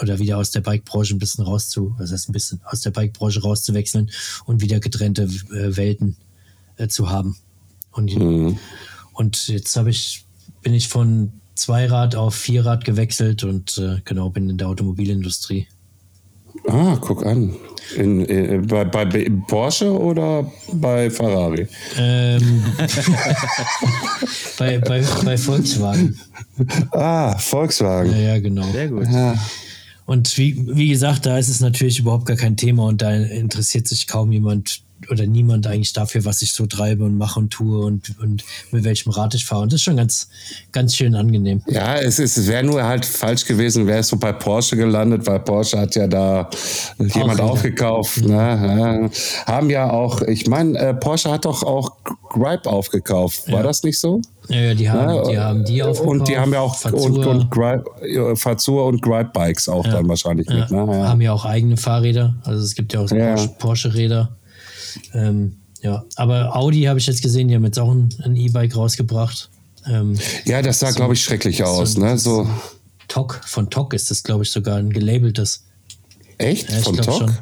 oder wieder aus der Bike-Branche ein bisschen rauszu, was heißt ein bisschen aus der Bike-Branche rauszuwechseln und wieder getrennte äh, Welten äh, zu haben. Und, und jetzt habe ich, bin ich von Zweirad auf Vierrad gewechselt und äh, genau bin in der Automobilindustrie. Ah, guck an. In, äh, bei, bei Porsche oder bei Ferrari? Ähm, bei, bei, bei Volkswagen. Ah, Volkswagen. Ja, ja, genau. Sehr gut. Und wie, wie gesagt, da ist es natürlich überhaupt gar kein Thema und da interessiert sich kaum jemand oder niemand eigentlich dafür, was ich so treibe und mache und tue und, und mit welchem Rad ich fahre. Und das ist schon ganz, ganz schön angenehm. Ja, es, ist- es wäre nur halt falsch gewesen, wäre es so bei Porsche gelandet, weil Porsche hat ja da jemand Räder. aufgekauft. Ne? Ja. Haben ja auch, ich meine, äh, Porsche hat doch auch Gripe aufgekauft. War Ja. das nicht so? Ja, ja, die haben, Ja, die haben die aufgekauft. Und die haben ja auch und, Fazua, und Gripe, ja, Fazua und Gripe Bikes auch dann wahrscheinlich ja, mit. Ne? Ja. haben ja auch eigene Fahrräder. Also es gibt ja auch Ja. Porsche-Räder. Ähm, ja, aber Audi habe ich jetzt gesehen, die haben jetzt auch ein ein E-Bike rausgebracht. Ähm, ja, das sah, glaube ich, schrecklich aus. so- Ne? So, TOC, von TOC ist das, glaube ich, sogar ein gelabeltes. echt? Ja, ich Von schon.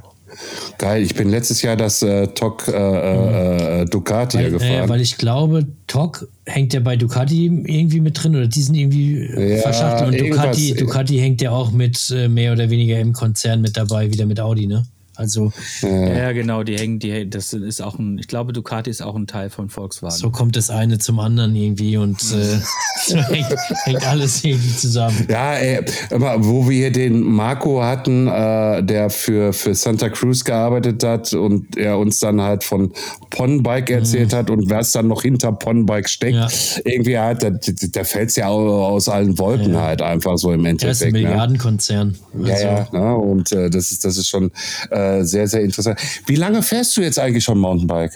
Geil, ich bin letztes Jahr das äh, TOC äh, äh, äh, Ducati Weil, gefahren. äh, weil ich glaube, TOC hängt ja bei Ducati irgendwie mit drin oder die sind irgendwie äh, Ja, verschachtelt und Ducati, irgendwas- Ducati hängt ja auch mit äh, mehr oder weniger im Konzern mit dabei, wieder mit Audi, ne? Also Ja, genau, die hängen, die, das ist auch ein, ich glaube, Ducati ist auch ein Teil von Volkswagen. so kommt das eine zum anderen irgendwie und äh, so hängt, hängt alles irgendwie zusammen. Ja, ey, immer, wo wir hier den Marco hatten, äh, der für, für Santa Cruz gearbeitet hat und er uns dann halt von Ponnbike erzählt hat und was dann noch hinter Ponnbike steckt, Mhm. Ja. irgendwie halt, da, da fällt es ja au- aus allen Wolken halt einfach so im Er ist ein Endeffekt. Ne? Milliardenkonzern. Ja, Also, ja, ne? und äh, das, ist, das ist schon äh, sehr, sehr interessant. Wie lange fährst du jetzt eigentlich schon Mountainbike?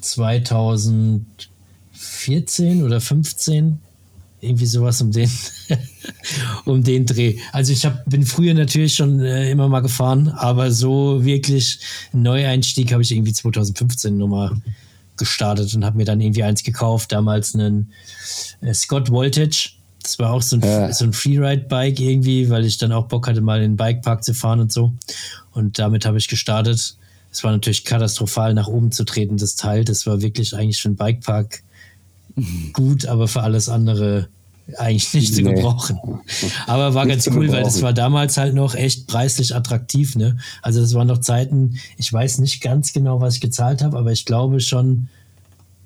2014 oder 15 irgendwie sowas um den um den Dreh. Also ich hab, bin früher natürlich schon äh, immer mal gefahren, aber so wirklich Neueinstieg habe ich irgendwie 2015 nochmal gestartet und habe mir dann irgendwie eins gekauft, damals einen äh, Scott Voltage. Das war auch so ein, Ja. so ein Freeride-Bike irgendwie, weil ich dann auch Bock hatte, mal in den Bikepark zu fahren und so. Und damit habe ich gestartet. Es war natürlich katastrophal, nach oben zu treten, das Teil. Das war wirklich eigentlich für einen Bikepark gut, aber für alles andere eigentlich nicht zu Nee. gebrauchen. Aber war Nicht ganz zu cool, weil das war damals halt noch echt preislich attraktiv. Ne? Also das waren noch Zeiten, ich weiß nicht ganz genau, was ich gezahlt habe, aber ich glaube schon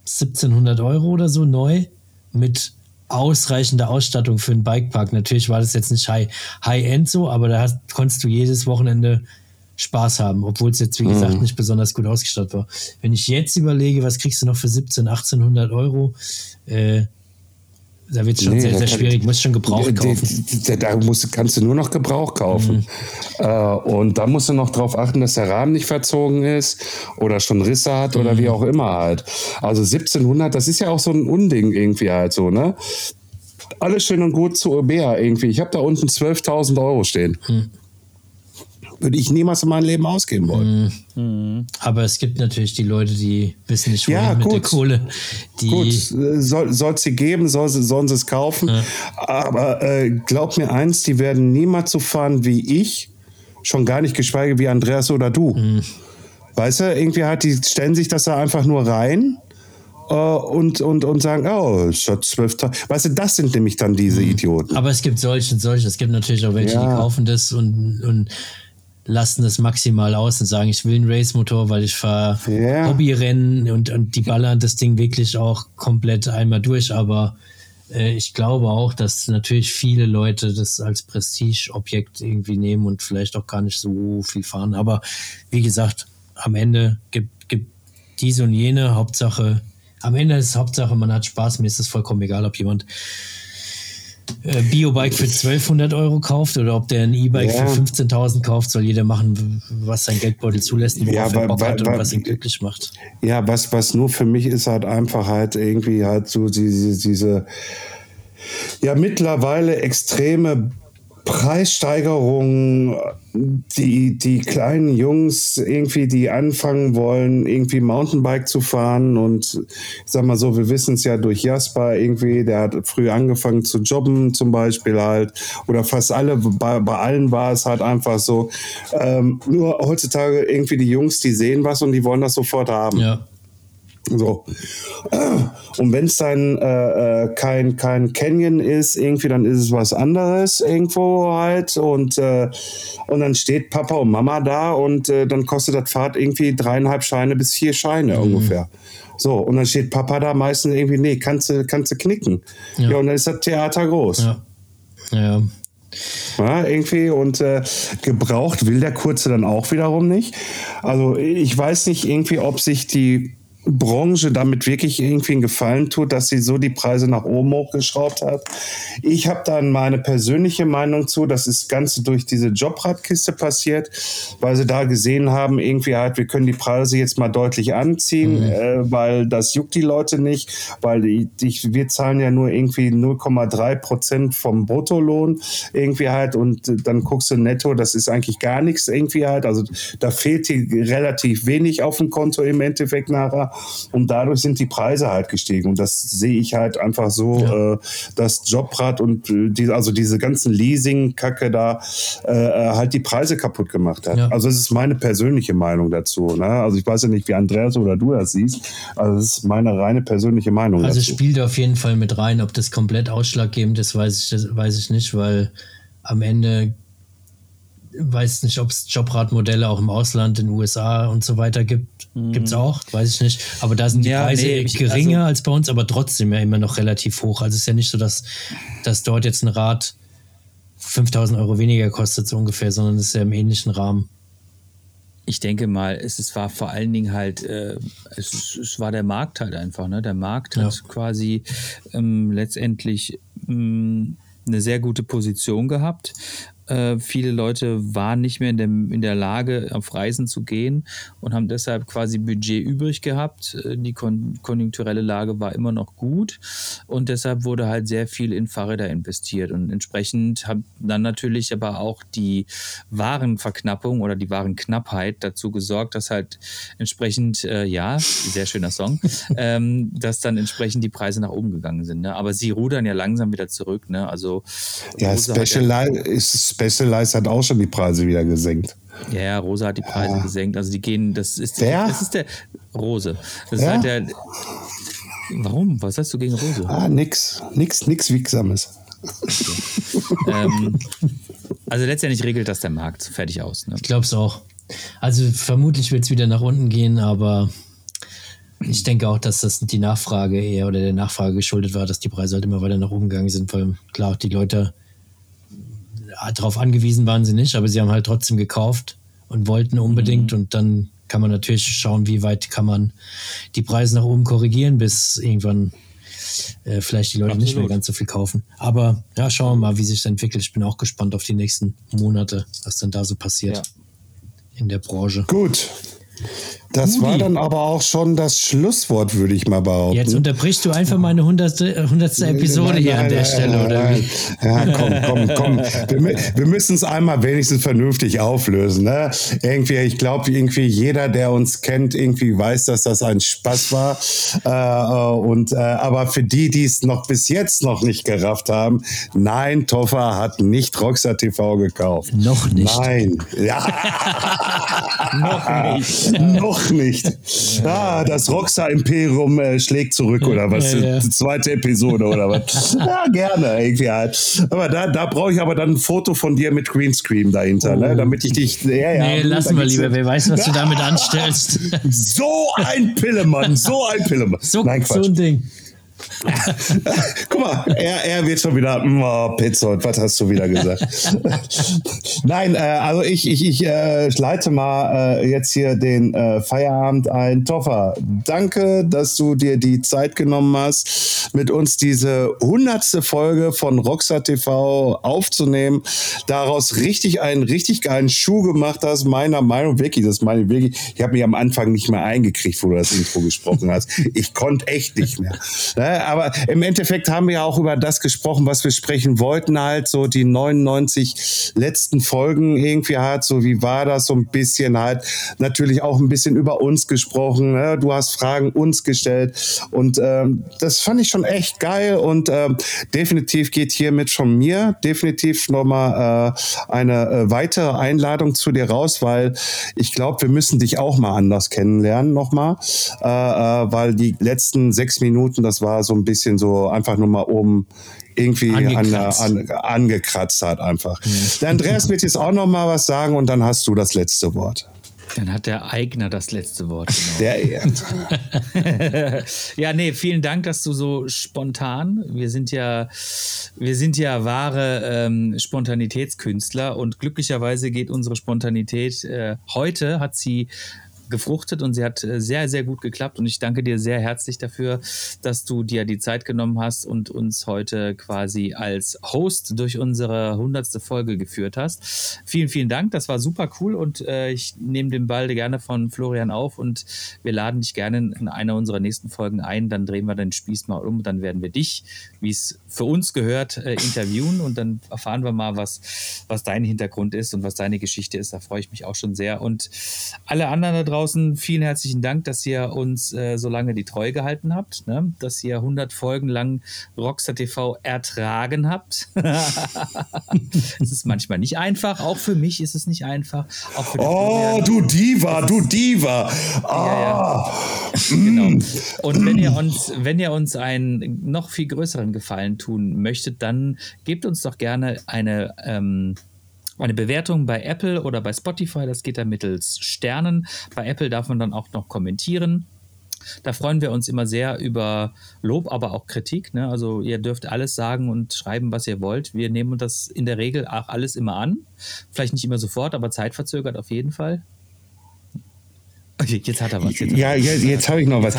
1700 Euro oder so neu mit ausreichender Ausstattung für einen Bikepark. Natürlich war das jetzt nicht High- High-End so, aber da hast, konntest du jedes Wochenende Spaß haben, obwohl es jetzt, wie gesagt, nicht besonders gut ausgestattet war. Wenn ich jetzt überlege, was kriegst du noch für 17, 1800 Euro, äh, da wird es schon Nee, sehr, sehr schwierig. Du musst schon Gebrauch kaufen. Da musst, kannst du nur noch Gebrauch kaufen. Mhm. Äh, und da musst du noch drauf achten, dass der Rahmen nicht verzogen ist oder schon Risse hat oder Mhm. wie auch immer halt. Also 1700, das ist ja auch so ein Unding irgendwie halt so, ne? Alles schön und gut zu Bea irgendwie. Ich habe da unten 12.000 Euro stehen. Mhm. Würde ich niemals in meinem Leben ausgeben wollen. Aber es gibt natürlich die Leute, die wissen nicht, wohin Ja, mit der. Kohle. Die, Gut, äh, soll es sie geben, soll sie, sollen sie es kaufen. Aber äh, glaub mir eins, die werden niemals so fahren wie ich, schon gar nicht geschweige wie Andreas oder du. Weißt du, irgendwie halt, die stellen sich das da einfach nur rein äh, und, und, und sagen, oh, hat 12.000. Weißt du, das sind nämlich dann diese Idioten. Aber es gibt solche und solche. Es gibt natürlich auch welche, die Ja. kaufen das und, und lassen das maximal aus und sagen, ich will einen Race-Motor, weil ich fahre Ja. Hobbyrennen und, und die ballern das Ding wirklich auch komplett einmal durch. Aber äh, ich glaube auch, dass natürlich viele Leute das als Prestigeobjekt irgendwie nehmen und vielleicht auch gar nicht so viel fahren. Aber wie gesagt, am Ende gibt, gibt diese und jene Hauptsache. Am Ende ist Hauptsache, man hat Spaß. Mir ist es vollkommen egal, ob jemand äh, Biobike für 1200 Euro kauft oder ob der ein E-Bike Ja. für 15.000 kauft, soll jeder machen, was sein Geldbeutel zulässt, und worauf Ja, er Bock hat und was ihn glücklich macht. Ja, was, was nur für mich ist halt einfach halt irgendwie halt so diese, diese ja mittlerweile extreme Preissteigerungen, die, die kleinen Jungs irgendwie, die anfangen wollen, irgendwie Mountainbike zu fahren und ich sag mal so, wir wissen es ja durch Jasper irgendwie, der hat früh angefangen zu jobben zum Beispiel halt oder fast alle, bei, bei allen war es halt einfach so. Ähm, nur heutzutage irgendwie die Jungs, die sehen was und die wollen das sofort haben. Ja. So. Und wenn es dann äh, äh, kein, kein Canyon ist, irgendwie, dann ist es was anderes irgendwo halt. Und, äh, und dann steht Papa und Mama da und äh, dann kostet das Fahrt irgendwie dreieinhalb Scheine bis vier Scheine mhm. ungefähr. So, und dann steht Papa da meistens irgendwie, nee, kannst du, kannst du knicken. Ja. ja, und dann ist das Theater groß. Ja. ja. Ja, irgendwie und äh, gebraucht will der Kurze dann auch wiederum nicht. Also ich weiß nicht irgendwie, ob sich die Branche damit wirklich irgendwie einen Gefallen tut, dass sie so die Preise nach oben hochgeschraubt hat. Ich habe dann meine persönliche Meinung zu, dass das Ganze durch diese Jobradkiste passiert, weil sie da gesehen haben, irgendwie halt, wir können die Preise jetzt mal deutlich anziehen, mhm. äh, weil das juckt die Leute nicht, weil die, die, wir zahlen ja nur irgendwie 0,3 Prozent vom Bruttolohn irgendwie halt und dann guckst du netto, das ist eigentlich gar nichts irgendwie halt, also da fehlt dir relativ wenig auf dem Konto im Endeffekt nachher und dadurch sind die Preise halt gestiegen. Und das sehe ich halt einfach so, ja. äh, dass Jobrad und äh, die, also diese ganzen Leasing-Kacke da äh, äh, halt die Preise kaputt gemacht hat. Ja. Also das ist meine persönliche Meinung dazu. Ne? Also ich weiß ja nicht, wie Andreas oder du das siehst. Also das ist meine reine persönliche Meinung. Also dazu. spielt auf jeden Fall mit rein, ob das komplett ausschlaggebend ist, weiß ich, weiß ich nicht, weil am Ende weiß nicht, ob es Jobradmodelle auch im Ausland, in den USA und so weiter gibt. Mhm. Gibt es auch, weiß ich nicht. Aber da sind die ja, Preise nee, geringer also, als bei uns, aber trotzdem ja immer noch relativ hoch. Also es ist ja nicht so, dass, dass dort jetzt ein Rad 5000 Euro weniger kostet, so ungefähr, sondern es ist ja im ähnlichen Rahmen. Ich denke mal, es, es war vor allen Dingen halt, äh, es, es, war der Markt halt einfach. Ne? Der Markt ja. hat quasi ähm, letztendlich ähm, eine sehr gute Position gehabt. Äh, viele Leute waren nicht mehr in der, in der Lage, auf Reisen zu gehen und haben deshalb quasi Budget übrig gehabt. Äh, die kon konjunkturelle Lage war immer noch gut und deshalb wurde halt sehr viel in Fahrräder investiert und entsprechend hat dann natürlich aber auch die Warenverknappung oder die Warenknappheit dazu gesorgt, dass halt entsprechend, äh, ja, sehr schöner Song, ähm, dass dann entsprechend die Preise nach oben gegangen sind. Ne? Aber sie rudern ja langsam wieder zurück. Ne? Also ja, Specialized ist Specialized hat auch schon die Preise wieder gesenkt. Ja, ja Rose hat die Preise ja. gesenkt. Also die gehen, das ist, Wer? das ist der Rose. Das ja? ist halt der. Warum? Was hast du gegen Rose? Ah, nix. Nix, nix Wiegsames. Okay. ähm, also letztendlich regelt das der Markt. Fertig aus. Ne? Ich glaube es auch. Also vermutlich wird es wieder nach unten gehen, aber ich denke auch, dass das die Nachfrage eher oder der Nachfrage geschuldet war, dass die Preise halt immer weiter nach oben gegangen sind, weil klar, die Leute darauf angewiesen waren sie nicht, aber sie haben halt trotzdem gekauft und wollten unbedingt. Mhm. Und dann kann man natürlich schauen, wie weit kann man die Preise nach oben korrigieren, bis irgendwann äh, vielleicht die Leute Absolut. nicht mehr ganz so viel kaufen. Aber ja, schauen wir mal, wie sich das entwickelt. Ich bin auch gespannt auf die nächsten Monate, was dann da so passiert ja. in der Branche. Gut. Das Udi. war dann aber auch schon das Schlusswort, würde ich mal behaupten. Jetzt unterbrichst du einfach meine hundertste, hundertste Episode nein, hier nein, an der Stelle, oder wie? Ja, komm, komm, komm. Wir, wir müssen es einmal wenigstens vernünftig auflösen. Ne? Irgendwie, ich glaube, irgendwie jeder, der uns kennt, irgendwie weiß, dass das ein Spaß war. Äh, und, äh, aber für die, die es noch bis jetzt noch nicht gerafft haben, nein, Toffer hat nicht Rockstar TV gekauft. Noch nicht. Nein. Ja. noch nicht. noch noch nicht. Ah, das Rockstar Imperium äh, schlägt zurück oder was? Ja, ja. Die zweite Episode oder was? ja, gerne irgendwie halt. Aber da, da brauche ich aber dann ein Foto von dir mit Greenscreen dahinter, ne? oh. ne? damit ich dich. Ja, ja, nee, lassen wir lieber. Wer weiß, was du damit anstellst. so ein Pillemann, so ein Pillemann. So, Nein, Quatsch. so ein Ding. Guck mal, er, er wird schon wieder, oh, Petzold, was hast du wieder gesagt? Nein, äh, also ich, ich, ich äh, leite mal äh, jetzt hier den äh, Feierabend ein. Toffer, danke, dass du dir die Zeit genommen hast, mit uns diese hundertste Folge von Rockstar TV aufzunehmen, daraus richtig einen richtig geilen Schuh gemacht hast, meiner Meinung wirklich, das meine ich wirklich, ich habe mich am Anfang nicht mehr eingekriegt, wo du das Intro gesprochen hast. Ich konnte echt nicht mehr. Ne? Aber im Endeffekt haben wir ja auch über das gesprochen, was wir sprechen wollten, halt so die 99 letzten Folgen irgendwie halt, so wie war das so ein bisschen halt, natürlich auch ein bisschen über uns gesprochen, ne? du hast Fragen uns gestellt und ähm, das fand ich schon echt geil und ähm, definitiv geht hiermit von mir definitiv nochmal äh, eine äh, weitere Einladung zu dir raus, weil ich glaube, wir müssen dich auch mal anders kennenlernen nochmal, äh, äh, weil die letzten sechs Minuten, das war so ein bisschen so einfach nur mal oben irgendwie angekratzt, an, an, angekratzt hat einfach. Mhm. Der Andreas wird jetzt auch nochmal was sagen und dann hast du das letzte Wort. Dann hat der Eigner das letzte Wort. Genau. Der ehrt. ja, nee, vielen Dank, dass du so spontan. Wir sind ja, wir sind ja wahre ähm, Spontanitätskünstler und glücklicherweise geht unsere Spontanität äh, heute hat sie gefruchtet und sie hat äh, sehr, sehr gut geklappt. Und ich danke dir sehr herzlich dafür, dass du dir die Zeit genommen hast und uns heute quasi als Host durch unsere hundertste Folge geführt hast. Vielen, vielen Dank. Das war super cool und äh, ich nehme den Ball gerne von Florian auf und wir laden dich gerne in einer unserer nächsten Folgen ein. Dann drehen wir den Spieß mal um. Dann werden wir dich, wie es für uns gehört, äh, interviewen und dann erfahren wir mal, was, was dein Hintergrund ist und was deine Geschichte ist. Da freue ich mich auch schon sehr. Und alle anderen da draußen, draußen vielen herzlichen Dank, dass ihr uns äh, so lange die Treue gehalten habt, ne? dass ihr 100 Folgen lang Rockstar TV ertragen habt. es ist manchmal nicht einfach, auch für mich ist es nicht einfach. oh, du Diva, du Diva. Oh. Ja, ja. Ah. genau. Und wenn ihr uns, wenn ihr uns einen noch viel größeren Gefallen tun möchtet, dann gebt uns doch gerne eine ähm, eine Bewertung bei Apple oder bei Spotify. Das geht dann mittels Sternen. Bei Apple darf man dann auch noch kommentieren. Da freuen wir uns immer sehr über Lob, aber auch Kritik. Ne? Also ihr dürft alles sagen und schreiben, was ihr wollt. Wir nehmen das in der Regel auch alles immer an. Vielleicht nicht immer sofort, aber zeitverzögert auf jeden Fall. Jetzt hat er was. Jetzt ja, jetzt, jetzt habe ich noch was.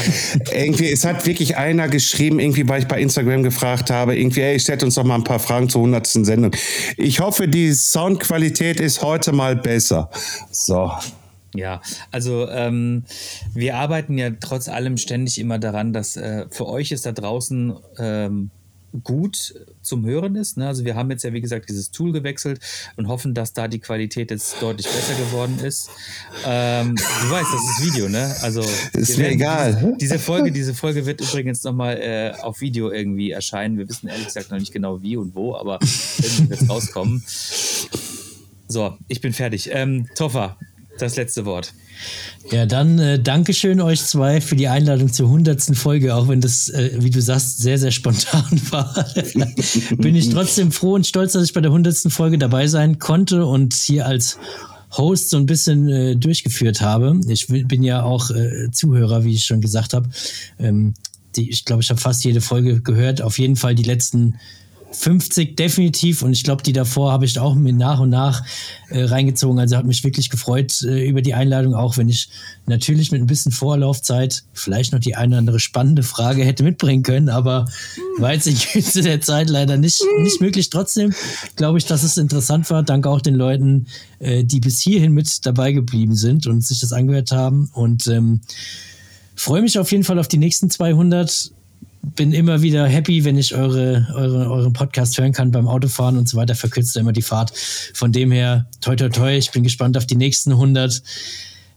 Irgendwie, es hat wirklich einer geschrieben, irgendwie, weil ich bei Instagram gefragt habe, irgendwie, ey, stellt uns doch mal ein paar Fragen zur 100. Sendung. Ich hoffe, die Soundqualität ist heute mal besser. So. Ja, also ähm, wir arbeiten ja trotz allem ständig immer daran, dass äh, für euch ist da draußen ähm, gut zum Hören ist. Ne? Also wir haben jetzt ja, wie gesagt, dieses Tool gewechselt und hoffen, dass da die Qualität jetzt deutlich besser geworden ist. Ähm, du weißt, das ist Video, ne? Also ist mir egal. Diese, diese, Folge, diese Folge wird übrigens nochmal äh, auf Video irgendwie erscheinen. Wir wissen ehrlich gesagt noch nicht genau wie und wo, aber irgendwie wird es rauskommen. So, ich bin fertig. Ähm, Toffer, das letzte Wort. Ja, dann äh, Dankeschön euch zwei für die Einladung zur hundertsten Folge, auch wenn das, äh, wie du sagst, sehr, sehr spontan war. Bin ich trotzdem froh und stolz, dass ich bei der hundertsten Folge dabei sein konnte und hier als Host so ein bisschen äh, durchgeführt habe. Ich bin ja auch äh, Zuhörer, wie ich schon gesagt habe. Ähm, ich glaube, ich habe fast jede Folge gehört. Auf jeden Fall die letzten 50 definitiv. Und ich glaube, die davor habe ich auch mir nach und nach äh, reingezogen. Also hat mich wirklich gefreut äh, über die Einladung, auch wenn ich natürlich mit ein bisschen Vorlaufzeit vielleicht noch die eine oder andere spannende Frage hätte mitbringen können, aber war jetzt in Kürze der Zeit leider nicht, nicht möglich. Trotzdem glaube ich, dass es interessant war. Danke auch den Leuten, äh, die bis hierhin mit dabei geblieben sind und sich das angehört haben. Und ähm, freue mich auf jeden Fall auf die nächsten 200 bin immer wieder happy, wenn ich eure, eure, euren Podcast hören kann beim Autofahren und so weiter. Verkürzt immer die Fahrt. Von dem her, toi, toi, toi. Ich bin gespannt auf die nächsten 100,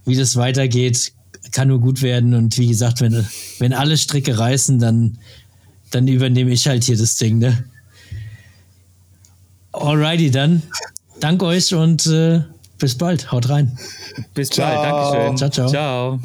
wie das weitergeht. Kann nur gut werden. Und wie gesagt, wenn, wenn alle Stricke reißen, dann, dann übernehme ich halt hier das Ding, ne? Alrighty, dann. Dank euch und äh, bis bald. Haut rein. Bis ciao. bald. Dankeschön. Ciao, ciao. Ciao.